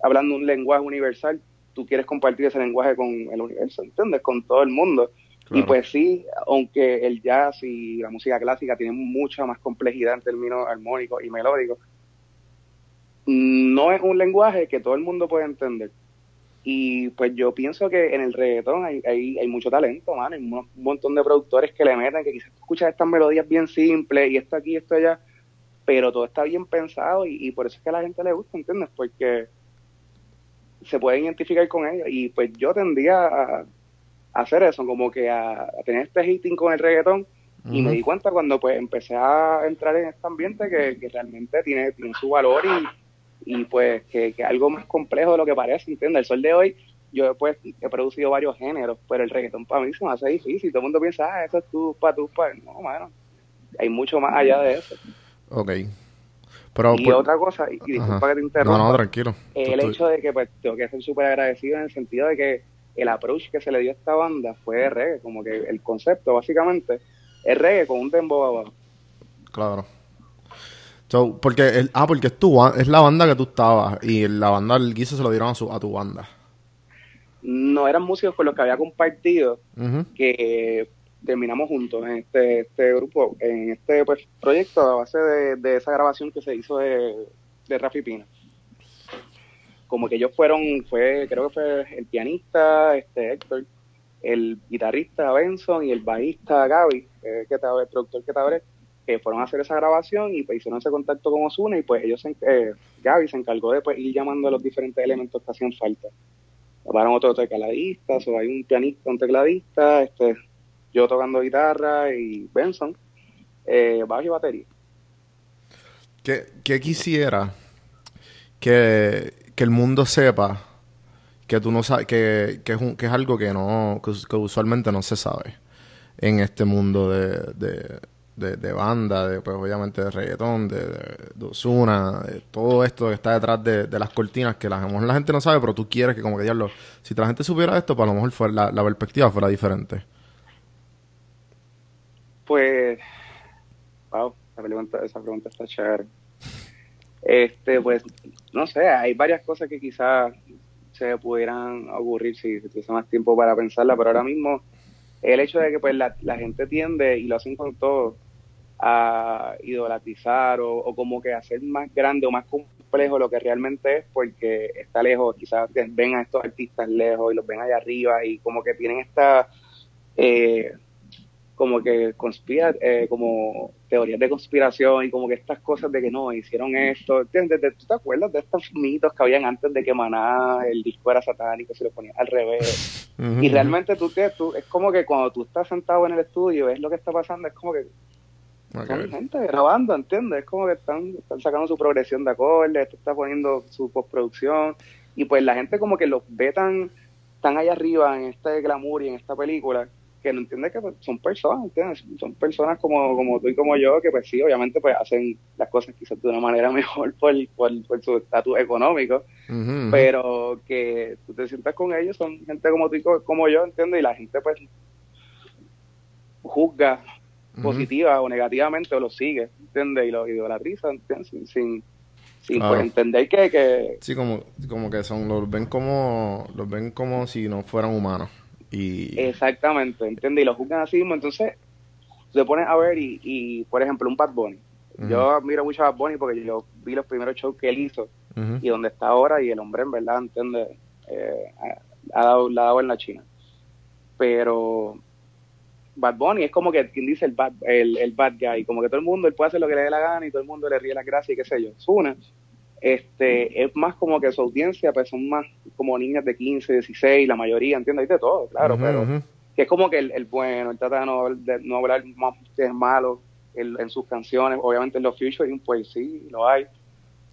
hablando un lenguaje universal, tú quieres compartir ese lenguaje con el universo, ¿entiendes? Con todo el mundo. Y pues sí, aunque el jazz y la música clásica tienen mucha más complejidad en términos armónicos y melódicos, no es un lenguaje que todo el mundo puede entender. Y pues yo pienso que en el reggaetón hay, hay, hay mucho talento, mano. Hay un montón de productores que le meten, que quizás tú escuchas estas melodías bien simples y esto aquí, esto allá, pero todo está bien pensado y, y por eso es que a la gente le gusta, ¿entiendes? Porque se puede identificar con ellos. Y pues yo tendría a, a hacer eso, como que a, a tener este hating con el reggaetón. Y me di cuenta cuando pues empecé a entrar en este ambiente que, que realmente tiene, tiene su valor y, y pues que, que algo más complejo de lo que parece, ¿entiendes? El sol de hoy, yo pues he producido varios géneros, pero el reggaetón para mí se me hace difícil. Todo el mundo piensa, ah, eso es tu pa, tu pa. No, mano, hay mucho más allá de eso. Ok. Pero, y pues- otra cosa, y, disculpa Ajá. que te interrumpa, No, no, tranquilo. el hecho de que pues tengo que ser súper agradecido en el sentido de que el approach que se le dio a esta banda fue reggae, como que el concepto básicamente es reggae con un dembow abajo. Claro. So, porque el, ah, porque es tu es la banda que tú estabas y la banda el guiso se lo dieron a, su, a tu banda. No eran músicos con los que había compartido que terminamos juntos en este, este grupo, en este pues, proyecto a base de, de esa grabación que se hizo de, de Rafi Pina. Como que ellos fueron, fue, creo que fue el pianista, este Héctor, el guitarrista Benson y el bajista Gaby, que estaba el productor que estaba que fueron a hacer esa grabación y pues hicieron ese contacto con Osuna y pues ellos, se, eh, Gaby se encargó de pues, ir llamando a los diferentes elementos que hacían falta. Llamaron otro tecladista, o hay un pianista, un tecladista, este, yo tocando guitarra y Benson, eh, bajo y batería. ¿Qué, qué quisiera que, que el mundo sepa que tú no sabes, que, que es un- que es algo que no, que, us- que usualmente no se sabe en este mundo de, de, de, banda, de pues obviamente de reggaetón, de, de, de todo esto que está detrás de, de las cortinas que la, la gente no sabe, pero tú quieres que como que diablo, si la gente supiera esto, pues a lo mejor la, la perspectiva fuera diferente. Pues, wow, esa pregunta, esa pregunta está chévere. Este, pues, no sé, hay varias cosas que quizás se pudieran ocurrir si, tuviese más tiempo para pensarla, pero ahora mismo el hecho de que pues la, la gente tiende, y lo hacen con todo, a idolatrizar o, o como que hacer más grande o más complejo lo que realmente es porque está lejos, quizás ven a estos artistas lejos y los ven allá arriba y como que tienen esta... Eh, como que conspira, eh, como teorías de conspiración y como que estas cosas de que no, hicieron esto, ¿entiendes? De- ¿Tú te acuerdas de estos mitos que habían antes de que Maná, el disco era satánico, se lo ponía al revés? Y realmente tú, te, tú, es como que cuando tú estás sentado en el estudio, ves lo que está pasando, es como que Ok. son gente grabando, ¿entiendes? Es como que están, están sacando su progresión de acordes, esto está poniendo su postproducción, y pues la gente como que los ve tan, tan allá arriba en este glamour y en esta película, que no entiende que pues, son personas, ¿entiendes? Son personas como, como tú y como yo, que pues sí, obviamente pues hacen las cosas quizás de una manera mejor por, por, por su estatus económico, pero que tú te sientas con ellos, son gente como tú y co- como yo, ¿entiendes? Y la gente pues juzga positiva o negativamente o lo sigue, ¿entiendes? Y lo idolatriza, ¿entiendes? Sin, sin, sin, Claro. pues, entender que, que Sí, como, como que son, los ven como, los ven como si no fueran humanos. Y exactamente, ¿entiendes? Y lo juzgan así mismo, entonces se ponen a ver y, y, por ejemplo, un Bad Bunny. Yo admiro mucho a Bad Bunny porque yo vi los primeros shows que él hizo y donde está ahora y el hombre en verdad, ¿entiendes? Eh, ha, ha dado, la ha dado en la China. Pero Bad Bunny es como que quien dice el bad, el, el bad guy, como que todo el mundo, él puede hacer lo que le dé la gana y todo el mundo le ríe las gracias y qué sé yo. Zuna, este, es más como que su audiencia, pues son más como niñas de 15, 16, la mayoría, ¿entiendes? Hay de todo, claro, pero que es como que el, el bueno, él trata de no, de no hablar más que es malo en, en sus canciones, obviamente en los featuring, pues sí, lo hay,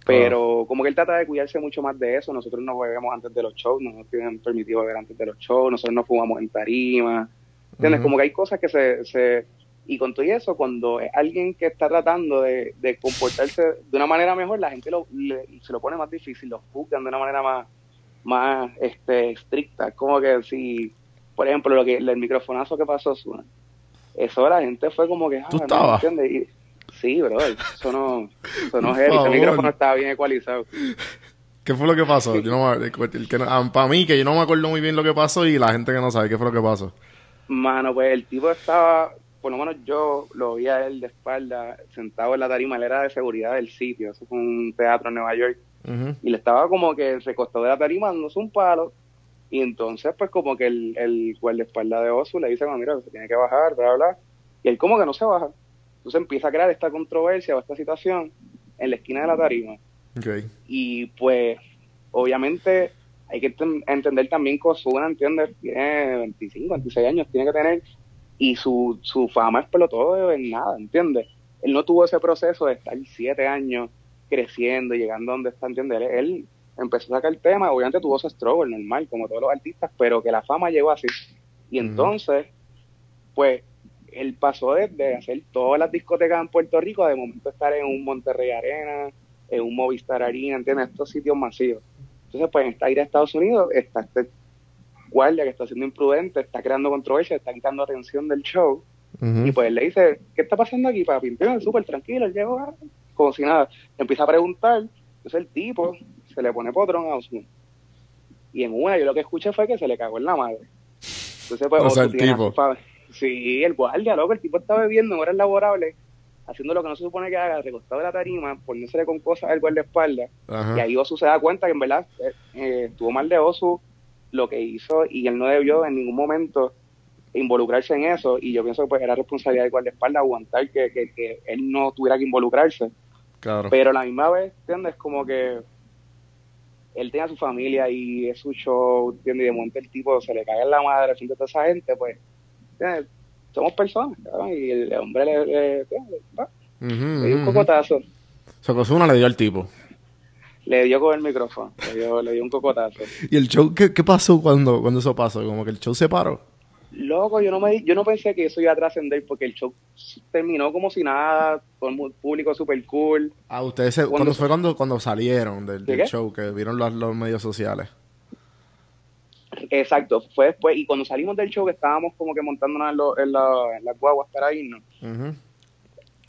pero como que él trata de cuidarse mucho más de eso, nosotros no bebemos antes de los shows, no nos tienen permitido beber antes de los shows, nosotros no fumamos en tarima, ¿entiendes? Como que hay cosas que se... se y con todo eso, cuando es alguien que está tratando de, de comportarse de una manera mejor, la gente lo, le- se lo pone más difícil, lo juzgan de una manera más, más este, estricta. Como que si, por ejemplo, lo que el microfonazo que pasó, Zuna, eso la gente fue como que... ah, ¿Tú no, estabas? ¿entiendes? Y- sí, bro, eso no, eso no es heavy, ese micrófono estaba bien ecualizado. ¿Qué fue lo que pasó? Yo no me- el que no- para mí, que yo no me acuerdo muy bien lo que pasó y la gente que no sabe qué fue lo que pasó. Mano, pues el tipo estaba, por lo menos yo lo vi a él de espalda, sentado en la tarima, él era de seguridad del sitio, eso fue un teatro en Nueva York, y le estaba como que recostado de la tarima dándose un palo, y entonces pues como que el, el guardaespaldas de Osu le dice, "No, mira, se tiene que bajar, bla, bla, bla", y él como que no se baja. Entonces empieza a crear esta controversia o esta situación en la esquina de la tarima. Y pues, obviamente, hay que enten- entender también que Ozuna, ¿entiendes? Tiene 25, 26 años, tiene que tener, y su, su fama explotó en nada, ¿entiendes? Él no tuvo ese proceso de estar siete años creciendo, llegando a donde está, ¿entiendes? Él, él empezó a sacar el tema, obviamente tuvo su struggle normal, como todos los artistas, pero que la fama llegó así. Y entonces, pues, él pasó desde hacer todas las discotecas en Puerto Rico, a de momento estar en un Monterrey Arena, en un Movistar Arena, ¿entiendes? Estos sitios masivos. Entonces, pues, en esta gira a Estados Unidos, está este guardia que está siendo imprudente, está creando controversia, está quitando atención del show. Y pues él le dice, ¿qué está pasando aquí, papi? Entonces, súper tranquilo, él llegó ah, como si nada. Empieza a preguntar, entonces el tipo se le pone potrón a Ozuna. Y en una yo lo que escuché fue que se le cagó en la madre. Entonces pues O sea, el tipo. Sí, el guardia, loco, el tipo está bebiendo en horas laborables, haciendo lo que no se supone que haga, recostado de la tarima, poniéndole con cosas al guardaespaldas. Y ahí Osu se da cuenta que en verdad eh, eh, estuvo mal de Osu lo que hizo y él no debió en ningún momento involucrarse en eso y yo pienso que pues era responsabilidad del guardaespaldas aguantar que, que, que él no tuviera que involucrarse Claro. pero a la misma vez ¿entiendes? como que él tenía su familia y es su show ¿entiendes? y de momento el tipo se le cae en la madre frente a toda esa gente pues ¿entiendes? somos personas cabrón, y el hombre le, le, le- le dio un cocotazo O sea, que Ozuna le dio al tipo. Le dio con el micrófono le dio, le dio un cocotazo ¿Y el show qué, qué pasó cuando, cuando eso pasó? Como que el show se paró. Loco, yo no me yo no pensé que eso iba a trascender porque el show terminó como si nada, todo el público super cool. Ah, ustedes se, ¿Cuándo cuando fue cuando, cuando salieron del, show, que vieron los, los medios sociales. Exacto, fue después. Y cuando salimos del show, que estábamos como que montándonos en, lo- en la- en las guaguas para irnos,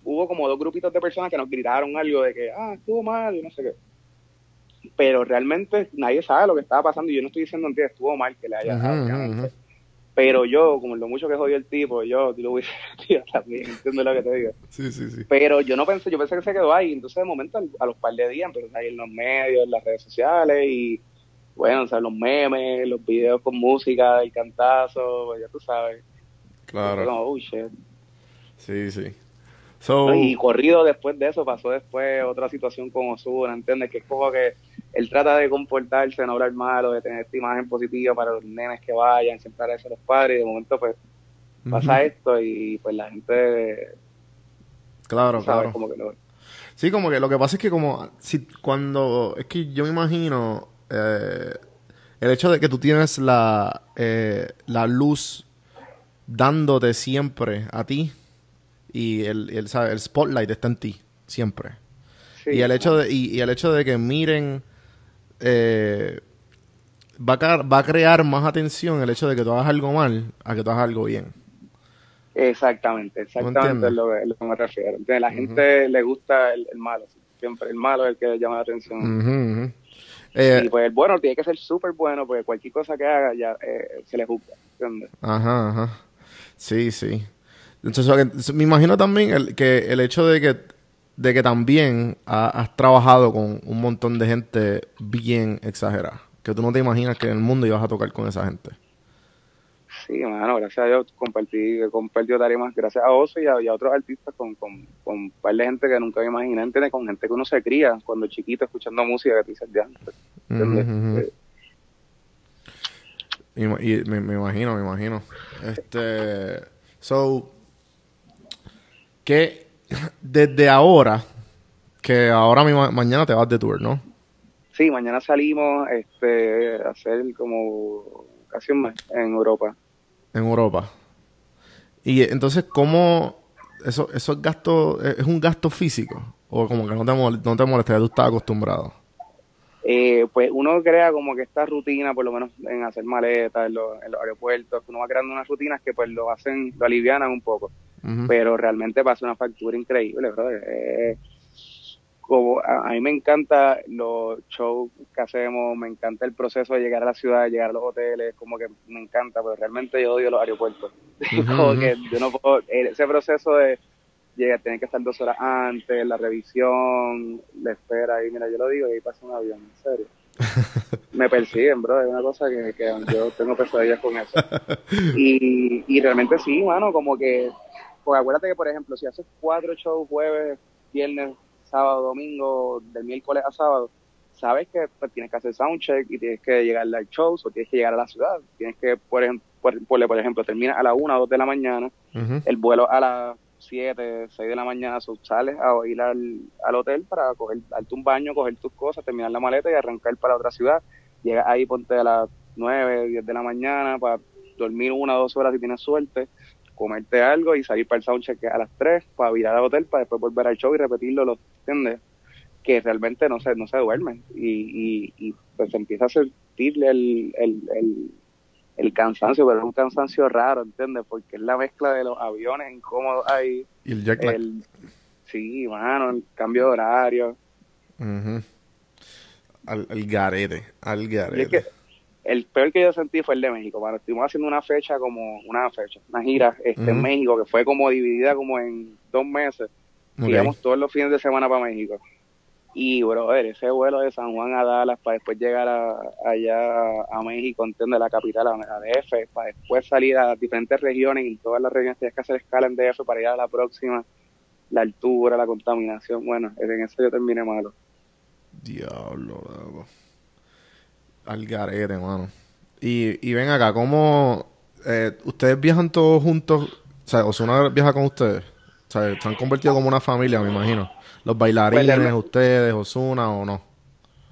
hubo como dos grupitos de personas que nos gritaron algo de que, ah, estuvo mal y no sé qué. Pero realmente nadie sabe lo que estaba pasando y yo no estoy diciendo que estuvo mal que le haya dado. Pero yo, como lo mucho que jodió el tipo, yo lo hubiese metido también, entiendo lo que te digo. Sí, sí, sí. Pero yo no pensé, yo pensé que se quedó ahí. Entonces, de momento, a los par de días, empezó a salir en los medios, en las redes sociales y, bueno, o sea, los memes, los videos con música, el cantazo, pues, ya tú sabes. Claro. como, "Oh, shit". Sí, sí. So, Y corrido después de eso, pasó después otra situación con Osuna, ¿entiendes? Que es como que él trata de comportarse, no hablar malo, de tener esta imagen positiva para los nenes que vayan, siempre agradecer a los padres, y de momento, pues, pasa esto y, pues, la gente, Claro, claro. Como que lo, Sí, como que lo que pasa es que como si cuando es que yo me imagino eh, el hecho de que tú tienes la eh, la luz dándote siempre a ti y el, el, ¿sabes? el spotlight está en ti siempre sí, y el hecho de y, y el hecho de que miren eh, va a va a crear más atención el hecho de que tú hagas algo mal a que tú hagas algo bien Exactamente, exactamente es lo, que, es lo que me refiero. Entonces, la gente le gusta el, el malo, siempre el malo es el que llama la atención. Ujú. Eh, Y pues el bueno tiene que ser súper bueno, porque cualquier cosa que haga ya eh, se le juzga. ¿entiendes? Ajá, ajá. Sí, sí. Entonces, me imagino también el, que el hecho de que, de que también ha- has trabajado con un montón de gente bien exagerada. Que tú no te imaginas que en el mundo ibas a tocar con esa gente. Sí, mano, gracias a Dios compartí, he compartido tarimas gracias a Oso y a, y a otros artistas con, con, con un par de gente que nunca me imaginé, ¿entiendes? Con gente que uno se cría cuando chiquito escuchando música que tú dices ya. ujú. Eh, Y, me, me imagino, me imagino. Este. So. Que desde ahora. Que ahora mi ma- mañana te vas de tour, ¿no? Sí, mañana salimos este, a hacer como casi un mes en Europa. En Europa. Y entonces, ¿cómo eso, eso es gasto, es un gasto físico? O como que no te, mol- no te molesta, tú estás acostumbrado. Eh, pues uno crea como que esta rutina, por lo menos en hacer maletas en los, en los aeropuertos, uno va creando unas rutinas que pues lo hacen, lo alivianan un poco, Pero realmente pasa una factura increíble, bro. Eh, como a, a mí me encanta los shows que hacemos, me encanta el proceso de llegar a la ciudad, de llegar a los hoteles, como que me encanta, pero realmente yo odio los aeropuertos. Como que yo no puedo, ese proceso de llegar, tener que estar dos horas antes, la revisión, la espera, y mira, yo lo digo, y ahí pasa un avión, en serio. Me persiguen, bro, es una cosa que, que yo tengo pesadillas con eso. Y, y realmente sí, mano, como que, pues acuérdate que, por ejemplo, si haces cuatro shows jueves, viernes, sábado, domingo, del miércoles a sábado, sabes que pues, tienes que hacer soundcheck y tienes que llegar al show o tienes que llegar a la ciudad. Tienes que, por ejemplo, por, por, por ejemplo, termina a la una o dos de la mañana, el vuelo a las 7, 6 de la mañana, so, sales a ir al, al hotel para coger, darte un baño, coger tus cosas, terminar la maleta y arrancar para otra ciudad. Llegas ahí, ponte a las 9, 10 de la mañana para dormir una o dos horas si tienes suerte, comerte algo y salir para el soundcheck a las 3 para virar al hotel para después volver al show y repetirlo, ¿lo entiendes? Que realmente no se, no se duermen y, y, y pues empieza a sentirle el, el, el, el cansancio, pero es un cansancio raro, ¿entiendes? Porque es la mezcla de los aviones incómodos ahí. Y el. El, sí, mano, el cambio de horario. Al, al garete, al garete. El peor que yo sentí fue el de México. Cuando estuvimos haciendo una fecha como, una fecha, una gira este, en. México, que fue como dividida como en dos meses. Ok. Íbamos todos los fines de semana para México. Y, brother, ese vuelo de San Juan a Dallas para después llegar a, allá a México, ¿entiendes? La capital, a, a DF, para después salir a diferentes regiones y en todas las regiones tienes que hacer escala en DF para ir a la próxima, la altura, la contaminación. Bueno, en eso yo terminé malo. Diablo, loco. Al garete, mano. Y, y ven acá, ¿cómo eh, ustedes viajan todos juntos? O sea, Osuna viaja con ustedes. O sea, se han convertido como una familia, me imagino. Los bailarines, Pues, ustedes, Osuna o no.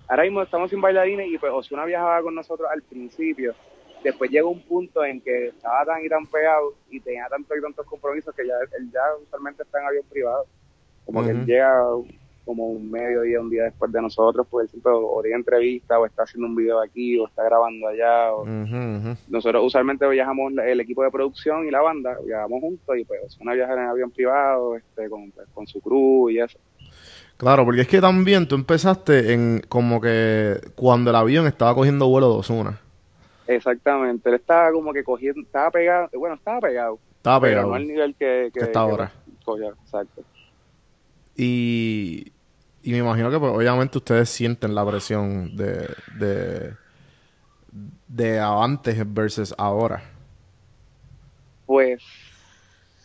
Ahora mismo estamos sin bailarines y pues Osuna viajaba con nosotros al principio. Después llegó un punto en que estaba tan y tan pegado y tenía tantos y tantos compromisos que ya él ya usualmente está en avión privado. Como que él llega como un mediodía, un día después de nosotros, pues él siempre o tiene entrevista o está haciendo un video aquí o está grabando allá. o-. Nosotros usualmente viajamos el equipo de producción y la banda, viajamos juntos y pues Osuna viaja en avión privado este, con, pues, con su crew y eso. Claro, porque es que también tú empezaste en como que cuando el avión estaba cogiendo vuelo de Osuna. Exactamente, él estaba como que cogiendo, estaba pegado, bueno, estaba pegado, Estaba pero pegado. no al nivel que, Que está ahora. exacto. Y, y me imagino que pues, obviamente ustedes sienten la presión de, de, de antes versus ahora. Pues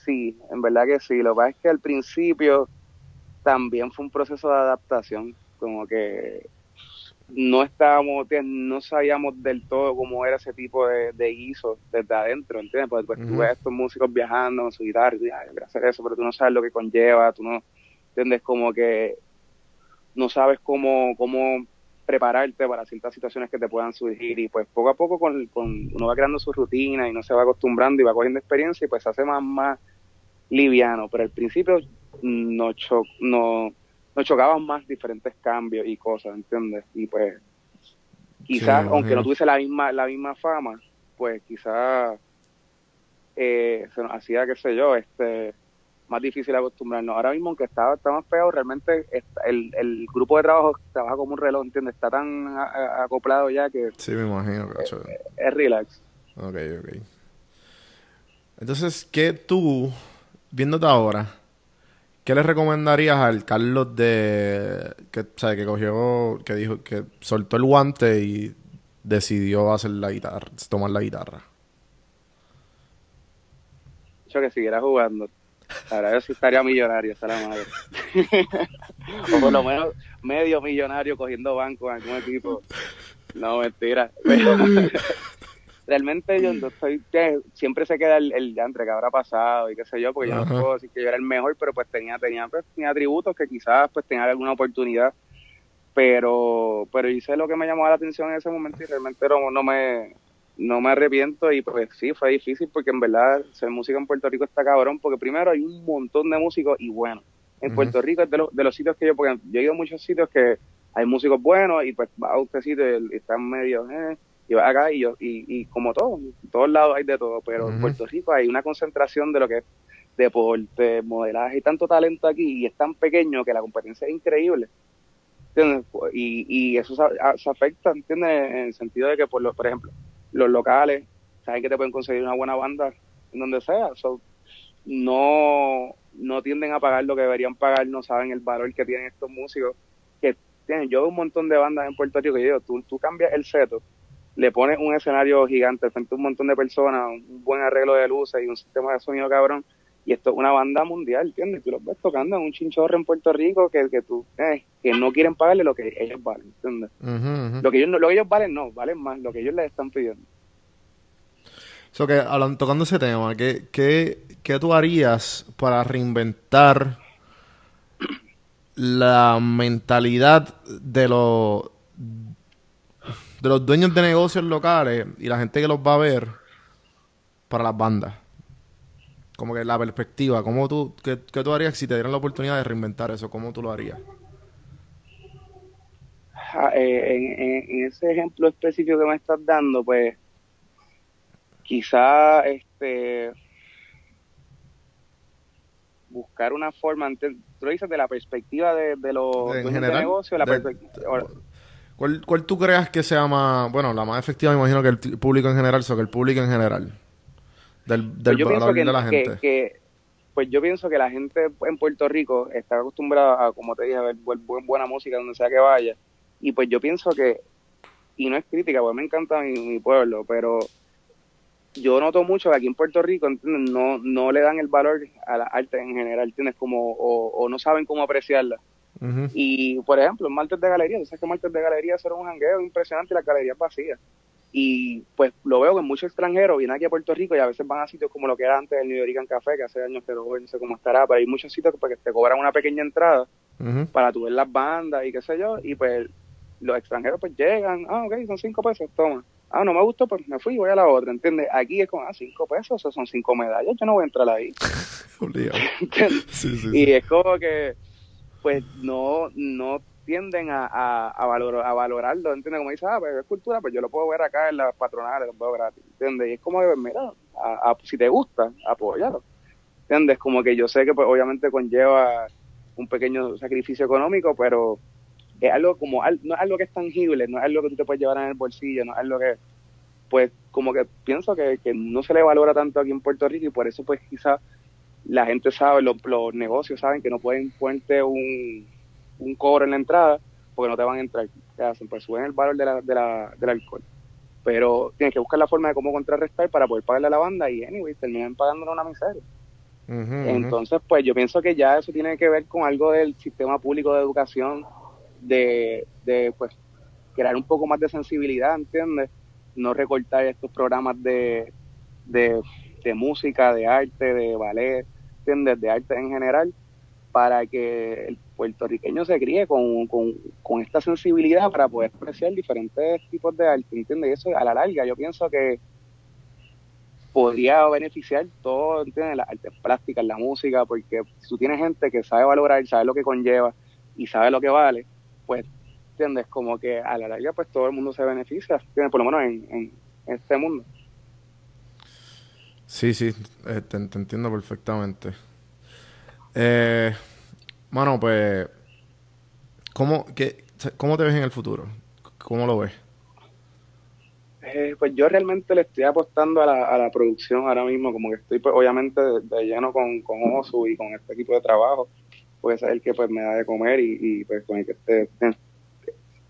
sí, en verdad que sí. Lo que pasa es que al principio también fue un proceso de adaptación, como que no estábamos, no sabíamos del todo cómo era ese tipo de, de guiso desde adentro, ¿entiendes? Porque pues, tú Ujú. ves a estos músicos viajando con su guitarra y tú dices, "Ay, yo quiero hacer eso, pero tú no sabes lo que conlleva, tú no, ¿entiendes? Como que no sabes cómo, cómo prepararte para ciertas situaciones que te puedan surgir. Y pues poco a poco con, con uno va creando su rutina y no se va acostumbrando y va cogiendo experiencia y pues se hace más, más liviano, pero al principio nos, cho no, nos chocaban más diferentes cambios y cosas, ¿entiendes? Y pues quizás, Sí, aunque no tuviese la misma, la misma fama, pues quizás eh, se nos hacía, qué sé yo, este más difícil acostumbrarnos. Ahora mismo, aunque está, está más pegado, realmente está- el, el grupo de trabajo trabaja como un reloj, ¿entiendes? Está tan a- a- acoplado ya que Sí, me imagino, cacho. es relax. Ok, ok. Entonces, ¿qué tú, viéndote ahora, qué le recomendarías al Carlos de que, sabe, que cogió, que dijo, que soltó el guante y decidió hacer la guitarra, tomar la guitarra? Yo que siguiera jugando. Ahora yo sí estaría millonario, esa es la madre. o por lo menos medio millonario cogiendo banco en algún equipo. No, mentira. Realmente yo no estoy, siempre se queda el, el yantre que habrá pasado y qué sé yo, porque yo Ajá. no puedo decir que yo era el mejor, pero pues tenía, tenía, pues, tenía atributos que quizás pues tenía alguna oportunidad. Pero, pero hice lo que me llamó la atención en ese momento y realmente no, no me, no me arrepiento y pues sí, fue difícil porque en verdad ser música en Puerto Rico está cabrón porque primero hay un montón de músicos y bueno, en. Puerto Rico es de, los de los sitios que yo, porque yo he ido a muchos sitios que hay músicos buenos y pues va a usted sitio y están medio, eh, y va acá y yo, y, y como todo, en todos lados hay de todo, pero en. Puerto Rico hay una concentración de lo que es deporte, modelaje y tanto talento aquí y es tan pequeño que la competencia es increíble. ¿entiendes? Y, y eso se afecta, ¿entiendes? En el sentido de que, por, lo, por ejemplo, los locales saben que te pueden conseguir una buena banda en donde sea. So, no, no tienden a pagar lo que deberían pagar, no saben el valor que tienen estos músicos. que tienen Yo veo un montón de bandas en Puerto Rico que yo tú, tú cambias el seto, le pones un escenario gigante frente a un montón de personas, un buen arreglo de luces y un sistema de sonido cabrón, y esto es una banda mundial, ¿entiendes? Tú los ves tocando en un chinchorro en Puerto Rico que, que tú, eh, que no quieren pagarle lo que ellos valen, ¿entiendes? Lo que ellos no, lo que ellos valen no, valen más, lo que ellos les están pidiendo. So que, tocando ese tema, ¿qué, qué, ¿qué tú harías para reinventar la mentalidad de los de los dueños de negocios locales y la gente que los va a ver para las bandas? Como que la perspectiva, ¿cómo tú, qué, qué tú harías si te dieran la oportunidad de reinventar eso? ¿Cómo tú lo harías? Eh, en, en- en ese ejemplo específico que me estás dando, pues quizá este buscar una forma, tú lo dices de la perspectiva de, de los En dueños de general, negocio, la de- ¿Cuál, ¿Cuál tú creas que sea más, bueno, la más efectiva, me imagino que el público en general, o que el público en general, del, pues del valor que, de la que- gente? que- pues yo pienso que la gente en Puerto Rico está acostumbrada a, como te dije, a ver bu- bu- buena música donde sea que vaya, y pues yo pienso que, y no es crítica, porque me encanta mi, mi pueblo, pero yo noto mucho que aquí en Puerto Rico ¿entiendes? no no le dan el valor a la arte en general, ¿entiendes? Como, o, o no saben cómo apreciarla. Y, por ejemplo, en martes de galería, tú sabes que martes de galería era un jangueo impresionante y las galerías vacías. Y pues lo veo que muchos extranjeros vienen aquí a Puerto Rico y a veces van a sitios como lo que era antes el New York Café, que hace años que no, sé cómo estará, pero hay muchos sitios que te cobran una pequeña entrada para tu ver las bandas y qué sé yo, y pues los extranjeros pues llegan, ah, ok, son cinco pesos, toma. Ah, no me gustó, pues me fui y voy a la otra, ¿entiendes? Aquí es como, ah, cinco pesos, eso son cinco medallas, yo no voy a entrar ahí. ¿entiendes? Sí, sí, y sí. es como que pues no no tienden a, a, a, valor- a valorarlo, ¿entiendes? Como dice, ah, pues es cultura, pues yo lo puedo ver acá en las patronales, lo puedo gratis, ¿entiendes? Y es como que, mira, a- a- si te gusta, apóyalo, ¿entiendes? Como que yo sé que pues obviamente conlleva un pequeño sacrificio económico, pero es algo como, no es algo que es tangible, no es algo que tú te puedes llevar en el bolsillo, no es algo que, pues como que pienso que, que no se le valora tanto aquí en Puerto Rico y por eso pues quizás la gente sabe, los, los negocios saben que no pueden ponerte un, un cobro en la entrada porque no te van a entrar. ¿Qué hacen? Pues suben el valor de la, de la, del alcohol. Pero tienes que buscar la forma de cómo contrarrestar para poder pagarle a la banda y, anyway, terminan pagándole una miseria. Entonces, pues yo pienso que ya eso tiene que ver con algo del sistema público de educación, de, de pues, crear un poco más de sensibilidad, ¿entiendes? No recortar estos programas de, de, de música, de arte, de ballet, ¿entiendes? De arte en general, para que el puertorriqueño se críe con, con, con esta sensibilidad para poder apreciar diferentes tipos de arte, ¿entiendes? Y eso a la larga yo pienso que podría beneficiar todo, ¿entiendes? Las artes plásticas, la música, porque si tú tienes gente que sabe valorar, sabe lo que conlleva y sabe lo que vale, pues, ¿entiendes? Como que a la larga, pues todo el mundo se beneficia, ¿entiendes? Por lo menos en, en este mundo. Sí, sí, eh, te, te entiendo perfectamente. Eh, mano, pues, ¿cómo, qué, ¿cómo te ves en el futuro? ¿Cómo lo ves? Eh, pues yo realmente le estoy apostando a la, a la producción ahora mismo, como que estoy pues, obviamente de, de lleno con, con Osu y con este equipo de trabajo, pues es el que pues me da de comer y, y, pues con el que esté-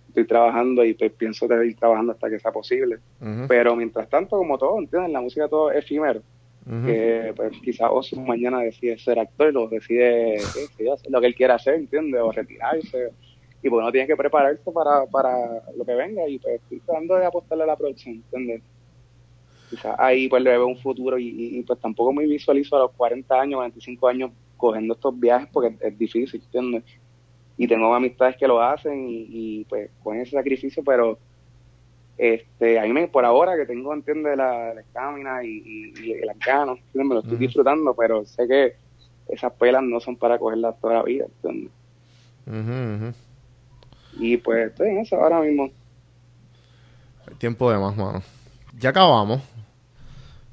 estoy trabajando y pues pienso seguir trabajando hasta que sea posible. Pero mientras tanto, como todo, ¿entiendes? La música todo es efímero, que pues quizás Osu mañana decide ser actor lo decide, hacer lo que él quiera hacer, ¿entiendes? O retirarse. Y pues uno tiene que prepararse para, para lo que venga y pues estoy tratando de apostarle a la producción, ¿entiendes? Quizás ahí pues le veo un futuro y, pues tampoco me visualizo a los 40 años, 45 años cogiendo estos viajes porque es difícil, ¿entiendes? Y tengo amistades que lo hacen y, y, pues con ese sacrificio, pero este a mí me, por ahora que tengo, ¿entiendes? La, estamina y, y, y las. Me lo estoy disfrutando, pero sé que esas pelas no son para cogerlas toda la vida, ¿entiendes? Y pues estoy en eso ahora mismo. Hay tiempo de más, mano. Ya acabamos.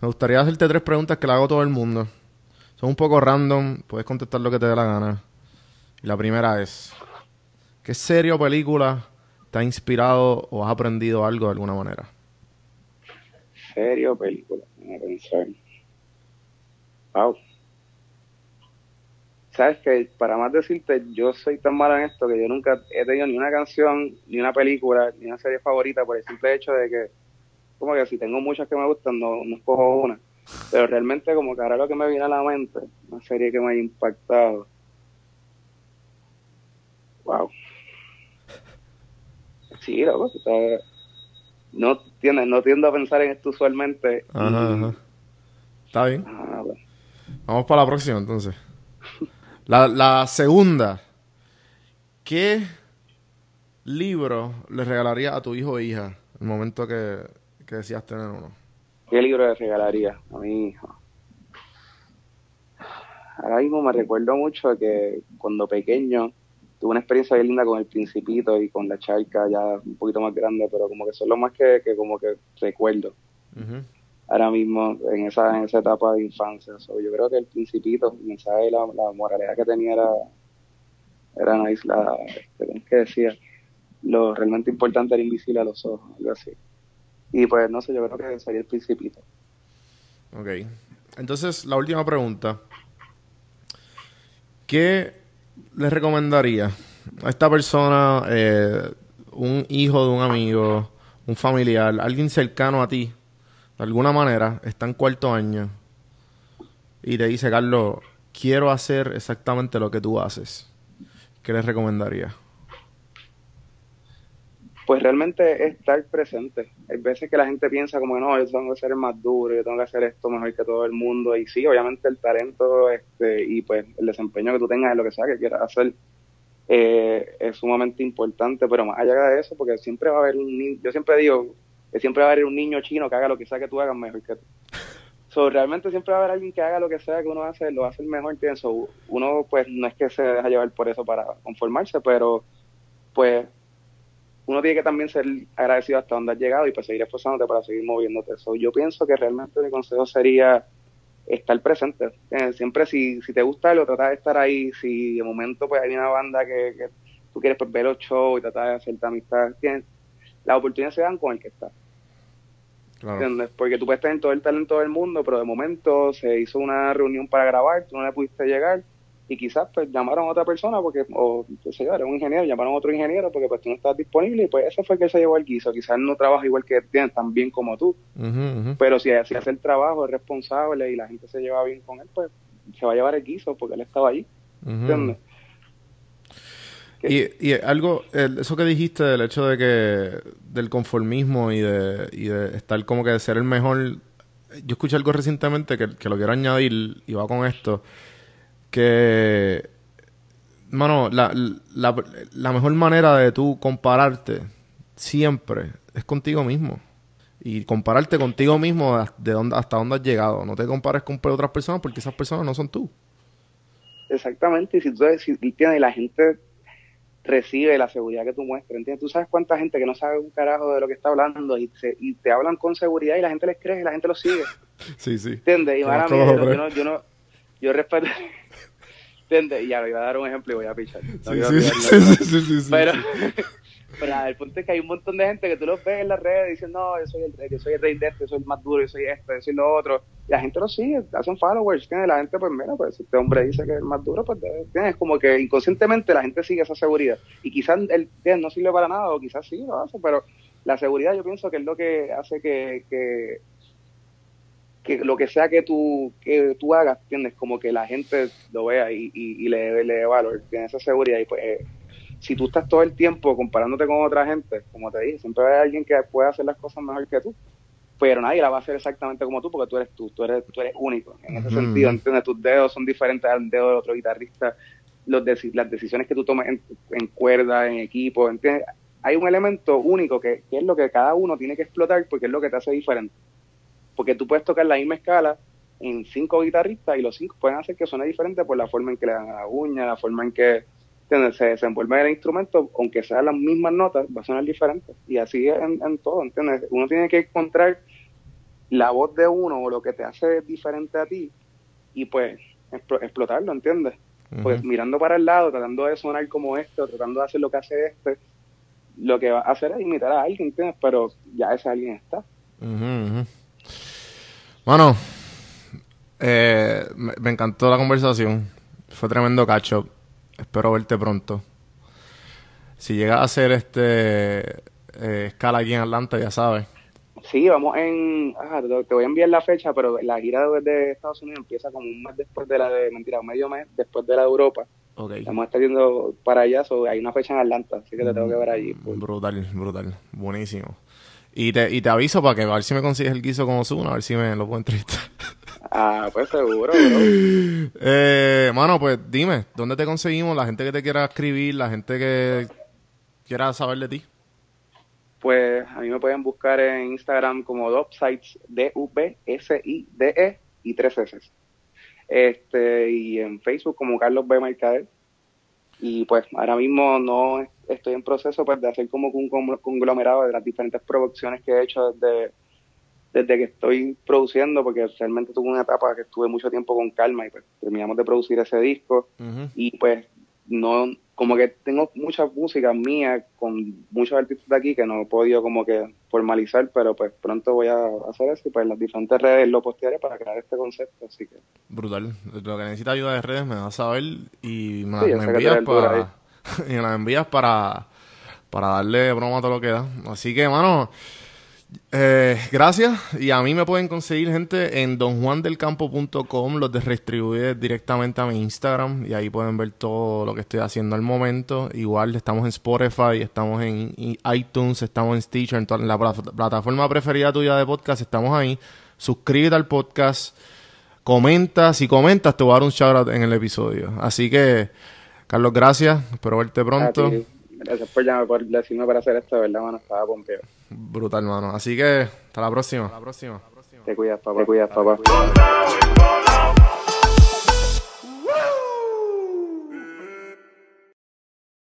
Me gustaría hacerte tres preguntas que le hago a todo el mundo. Son un poco random, puedes contestar lo que te dé la gana. Y la primera es, ¿qué serie o película te ha inspirado o has aprendido algo de alguna manera? Serio, película, Déjame pensar. Wow. Sabes que para más decirte, yo soy tan malo en esto que yo nunca he tenido ni una canción, ni una película, ni una serie favorita por el simple hecho de que, como que si tengo muchas que me gustan, no, no escojo una. Pero realmente, como que ahora lo que me viene a la mente, una serie que me haya impactado. Wow. Sí, loco, no, tiene, no tiendo a pensar en esto usualmente. Ajá, y- ajá. Está bien. Ah, bueno. Vamos para la próxima entonces. La, la segunda. ¿Qué libro le regalaría a tu hijo o hija el momento que, que decías tener uno? ¿Qué libro le regalaría a mi hijo? Ahora mismo me recuerdo mucho que cuando pequeño tuve una experiencia bien linda con el Principito y con la Charca ya un poquito más grande, pero como que son lo más que, que como que recuerdo ahora mismo en esa, en esa etapa de infancia. So, yo creo que el Principito, el mensaje y la, la moralidad que tenía era, era nice, la, este, ¿cómo es que decía? Lo realmente importante era invisible a los ojos, algo así. Y pues no sé, yo creo que sería el Principito. Ok. Entonces, la última pregunta. ¿Qué le recomendaría a esta persona, eh, un hijo de un amigo, un familiar, alguien cercano a ti, de alguna manera, está en cuarto año y te dice, Carlos, quiero hacer exactamente lo que tú haces? ¿Qué le recomendaría? Pues realmente es estar presente. Hay veces que la gente piensa como que no, yo tengo que ser el más duro, yo tengo que hacer esto mejor que todo el mundo. Y sí, obviamente el talento este, y pues el desempeño que tú tengas en lo que sea que quieras hacer eh, es sumamente importante, pero más allá de eso, porque siempre va a haber un niño, yo siempre digo que siempre va a haber un niño chino que haga lo que sea que tú hagas mejor que tú. So, realmente siempre va a haber alguien que haga lo que sea que uno hace, lo hace mejor, ¿entiendes? So, uno pues no es que se deja llevar por eso para conformarse, pero pues uno tiene que también ser agradecido hasta donde has llegado y pues seguir esforzándote para seguir moviéndote. So, yo pienso que realmente mi consejo sería estar presente. Eh, siempre si, si te gusta algo, trata de estar ahí. Si de momento pues hay una banda que, que tú quieres pues, ver los shows y tratar de hacerte amistad, tienes, las oportunidades se dan con el que está. Claro. ¿entiendes? Porque tú puedes tener todo el talento del mundo, pero de momento se hizo una reunión para grabar, tú no le pudiste llegar y quizás pues llamaron a otra persona porque, o qué sé yo, era un ingeniero, llamaron a otro ingeniero porque pues tú no estás disponible y pues ese fue el que se llevó el guiso. Quizás no trabaja igual que tan bien como tú, ujú. pero si, si hace el trabajo, es responsable y la gente se lleva bien con él, pues se va a llevar el guiso porque él estaba allí, Ujú. ¿entiendes? Y, y algo, el- eso que dijiste del hecho de que del conformismo y de, y de estar como que de ser el mejor. Yo escuché algo recientemente que, que lo quiero añadir y va con esto. Que, mano, la, la, la mejor manera de tú compararte siempre es contigo mismo. Y compararte contigo mismo de dónde, hasta dónde has llegado. No te compares con otras personas porque esas personas no son tú. Exactamente, y si tú si, entiendes, y la gente recibe la seguridad que tú muestras, ¿entiendes? Tú sabes cuánta gente que no sabe un carajo de lo que está hablando y, se- y te hablan con seguridad y la gente les cree y la gente los sigue, Sí, sí. ¿entiendes? Y mala Conozco mía, dos o yo, no- yo no, yo respeto, ¿entiendes? Y ya, iba a dar un ejemplo y voy a pichar. Pero, pero nada, el punto es que hay un montón de gente que tú los ves en las redes diciendo, no, yo soy el, yo soy el rey de esto, yo soy el más duro, yo soy esto, yo soy lo otro. Y la gente lo sigue, hacen followers, ¿entiendes? La gente, pues mira, pues si este hombre dice que es el más duro, pues ¿entiendes? como que inconscientemente la gente sigue esa seguridad. Y quizás el ¿entiendes? no sirve para nada, o quizás sí lo hace, pero la seguridad yo pienso que es lo que hace que, que, que lo que sea que tú, que tú hagas, ¿entiendes? Como que la gente lo vea y, y, y le, le dé valor, tiene esa seguridad. Y pues, eh, si tú estás todo el tiempo comparándote con otra gente, como te dije, siempre haber alguien que puede hacer las cosas mejor que tú, pero nadie la va a hacer exactamente como tú, porque tú eres tú, tú eres, tú eres único. En ese sentido, ¿entiendes? Tus dedos son diferentes al dedo del otro guitarrista, los deci- las decisiones que tú tomes en, en cuerda, en equipo, ¿entiendes? Hay un elemento único que, que es lo que cada uno tiene que explotar porque es lo que te hace diferente. Porque tú puedes tocar la misma escala en cinco guitarristas y los cinco pueden hacer que suene diferente por la forma en que le dan a la uña, la forma en que ¿entiendes? se desenvuelve el instrumento, aunque sean las mismas notas, va a sonar diferente. Y así es en, en todo, ¿entiendes? Uno tiene que encontrar la voz de uno o lo que te hace diferente a ti y pues explo- explotarlo, ¿entiendes? Pues mirando para el lado, tratando de sonar como este, o tratando de hacer lo que hace este, lo que va a hacer es imitar a alguien, ¿entiendes? Pero ya ese alguien está. Ujú. Mano, eh, me, me encantó la conversación. Fue tremendo catch up. Espero verte pronto. Si llegas a hacer este eh, escala aquí en Atlanta, ya sabes. Sí, vamos en. Ah, te, voy a enviar la fecha, pero la gira de, Estados Unidos empieza como un mes después de la de. Mentira, un medio mes después de la de Europa. Ok. Vamos a estar yendo para allá, so, hay una fecha en Atlanta, así que te tengo que ver allí. pues. Brutal, brutal. Buenísimo. Y te, y te aviso para que a ver si me consigues el guiso con Ozuna, a ver si me lo puedo entrevistar. Ah, pues seguro, bro. Eh, mano, pues dime, ¿dónde te conseguimos? La gente que te quiera escribir, la gente que quiera saber de ti. Pues a mí me pueden buscar en Instagram como Dopsites, D-U-B-S-I-D-E y tres S. Este, y en Facebook como Carlos B. Mercader. Y pues ahora mismo no estoy en proceso pues de hacer como un con- conglomerado de las diferentes producciones que he hecho desde, desde que estoy produciendo, porque realmente tuve una etapa que estuve mucho tiempo con calma y pues terminamos de producir ese disco. Y pues no como que tengo muchas músicas mías con muchos artistas de aquí que no he podido como que formalizar pero pues pronto voy a hacer eso y pues en las diferentes redes lo postearé para crear este concepto así que Brutal. Lo que necesita ayuda de redes me vas a saber y me, Sí, me envías para y me las envías para para darle broma a todo lo que da. Así que, mano, eh, gracias. Y a mí me pueden conseguir gente en donjuandelcampo.com, los de Redistribuir directamente a mi Instagram y ahí pueden ver todo lo que estoy haciendo al momento. Igual estamos en Spotify, estamos en iTunes, estamos en Stitcher, en la pla- plataforma preferida tuya de podcast, estamos ahí. Suscríbete al podcast comenta, si comentas te voy a dar un shout out en el episodio. Así que, Carlos, gracias, espero verte pronto. gracias por llamarme por decirme para hacer esto de verdad mano estaba pompeo Brutal, mano. Así que, hasta la próxima. Hasta la próxima. te cuidas papá te cuidas papá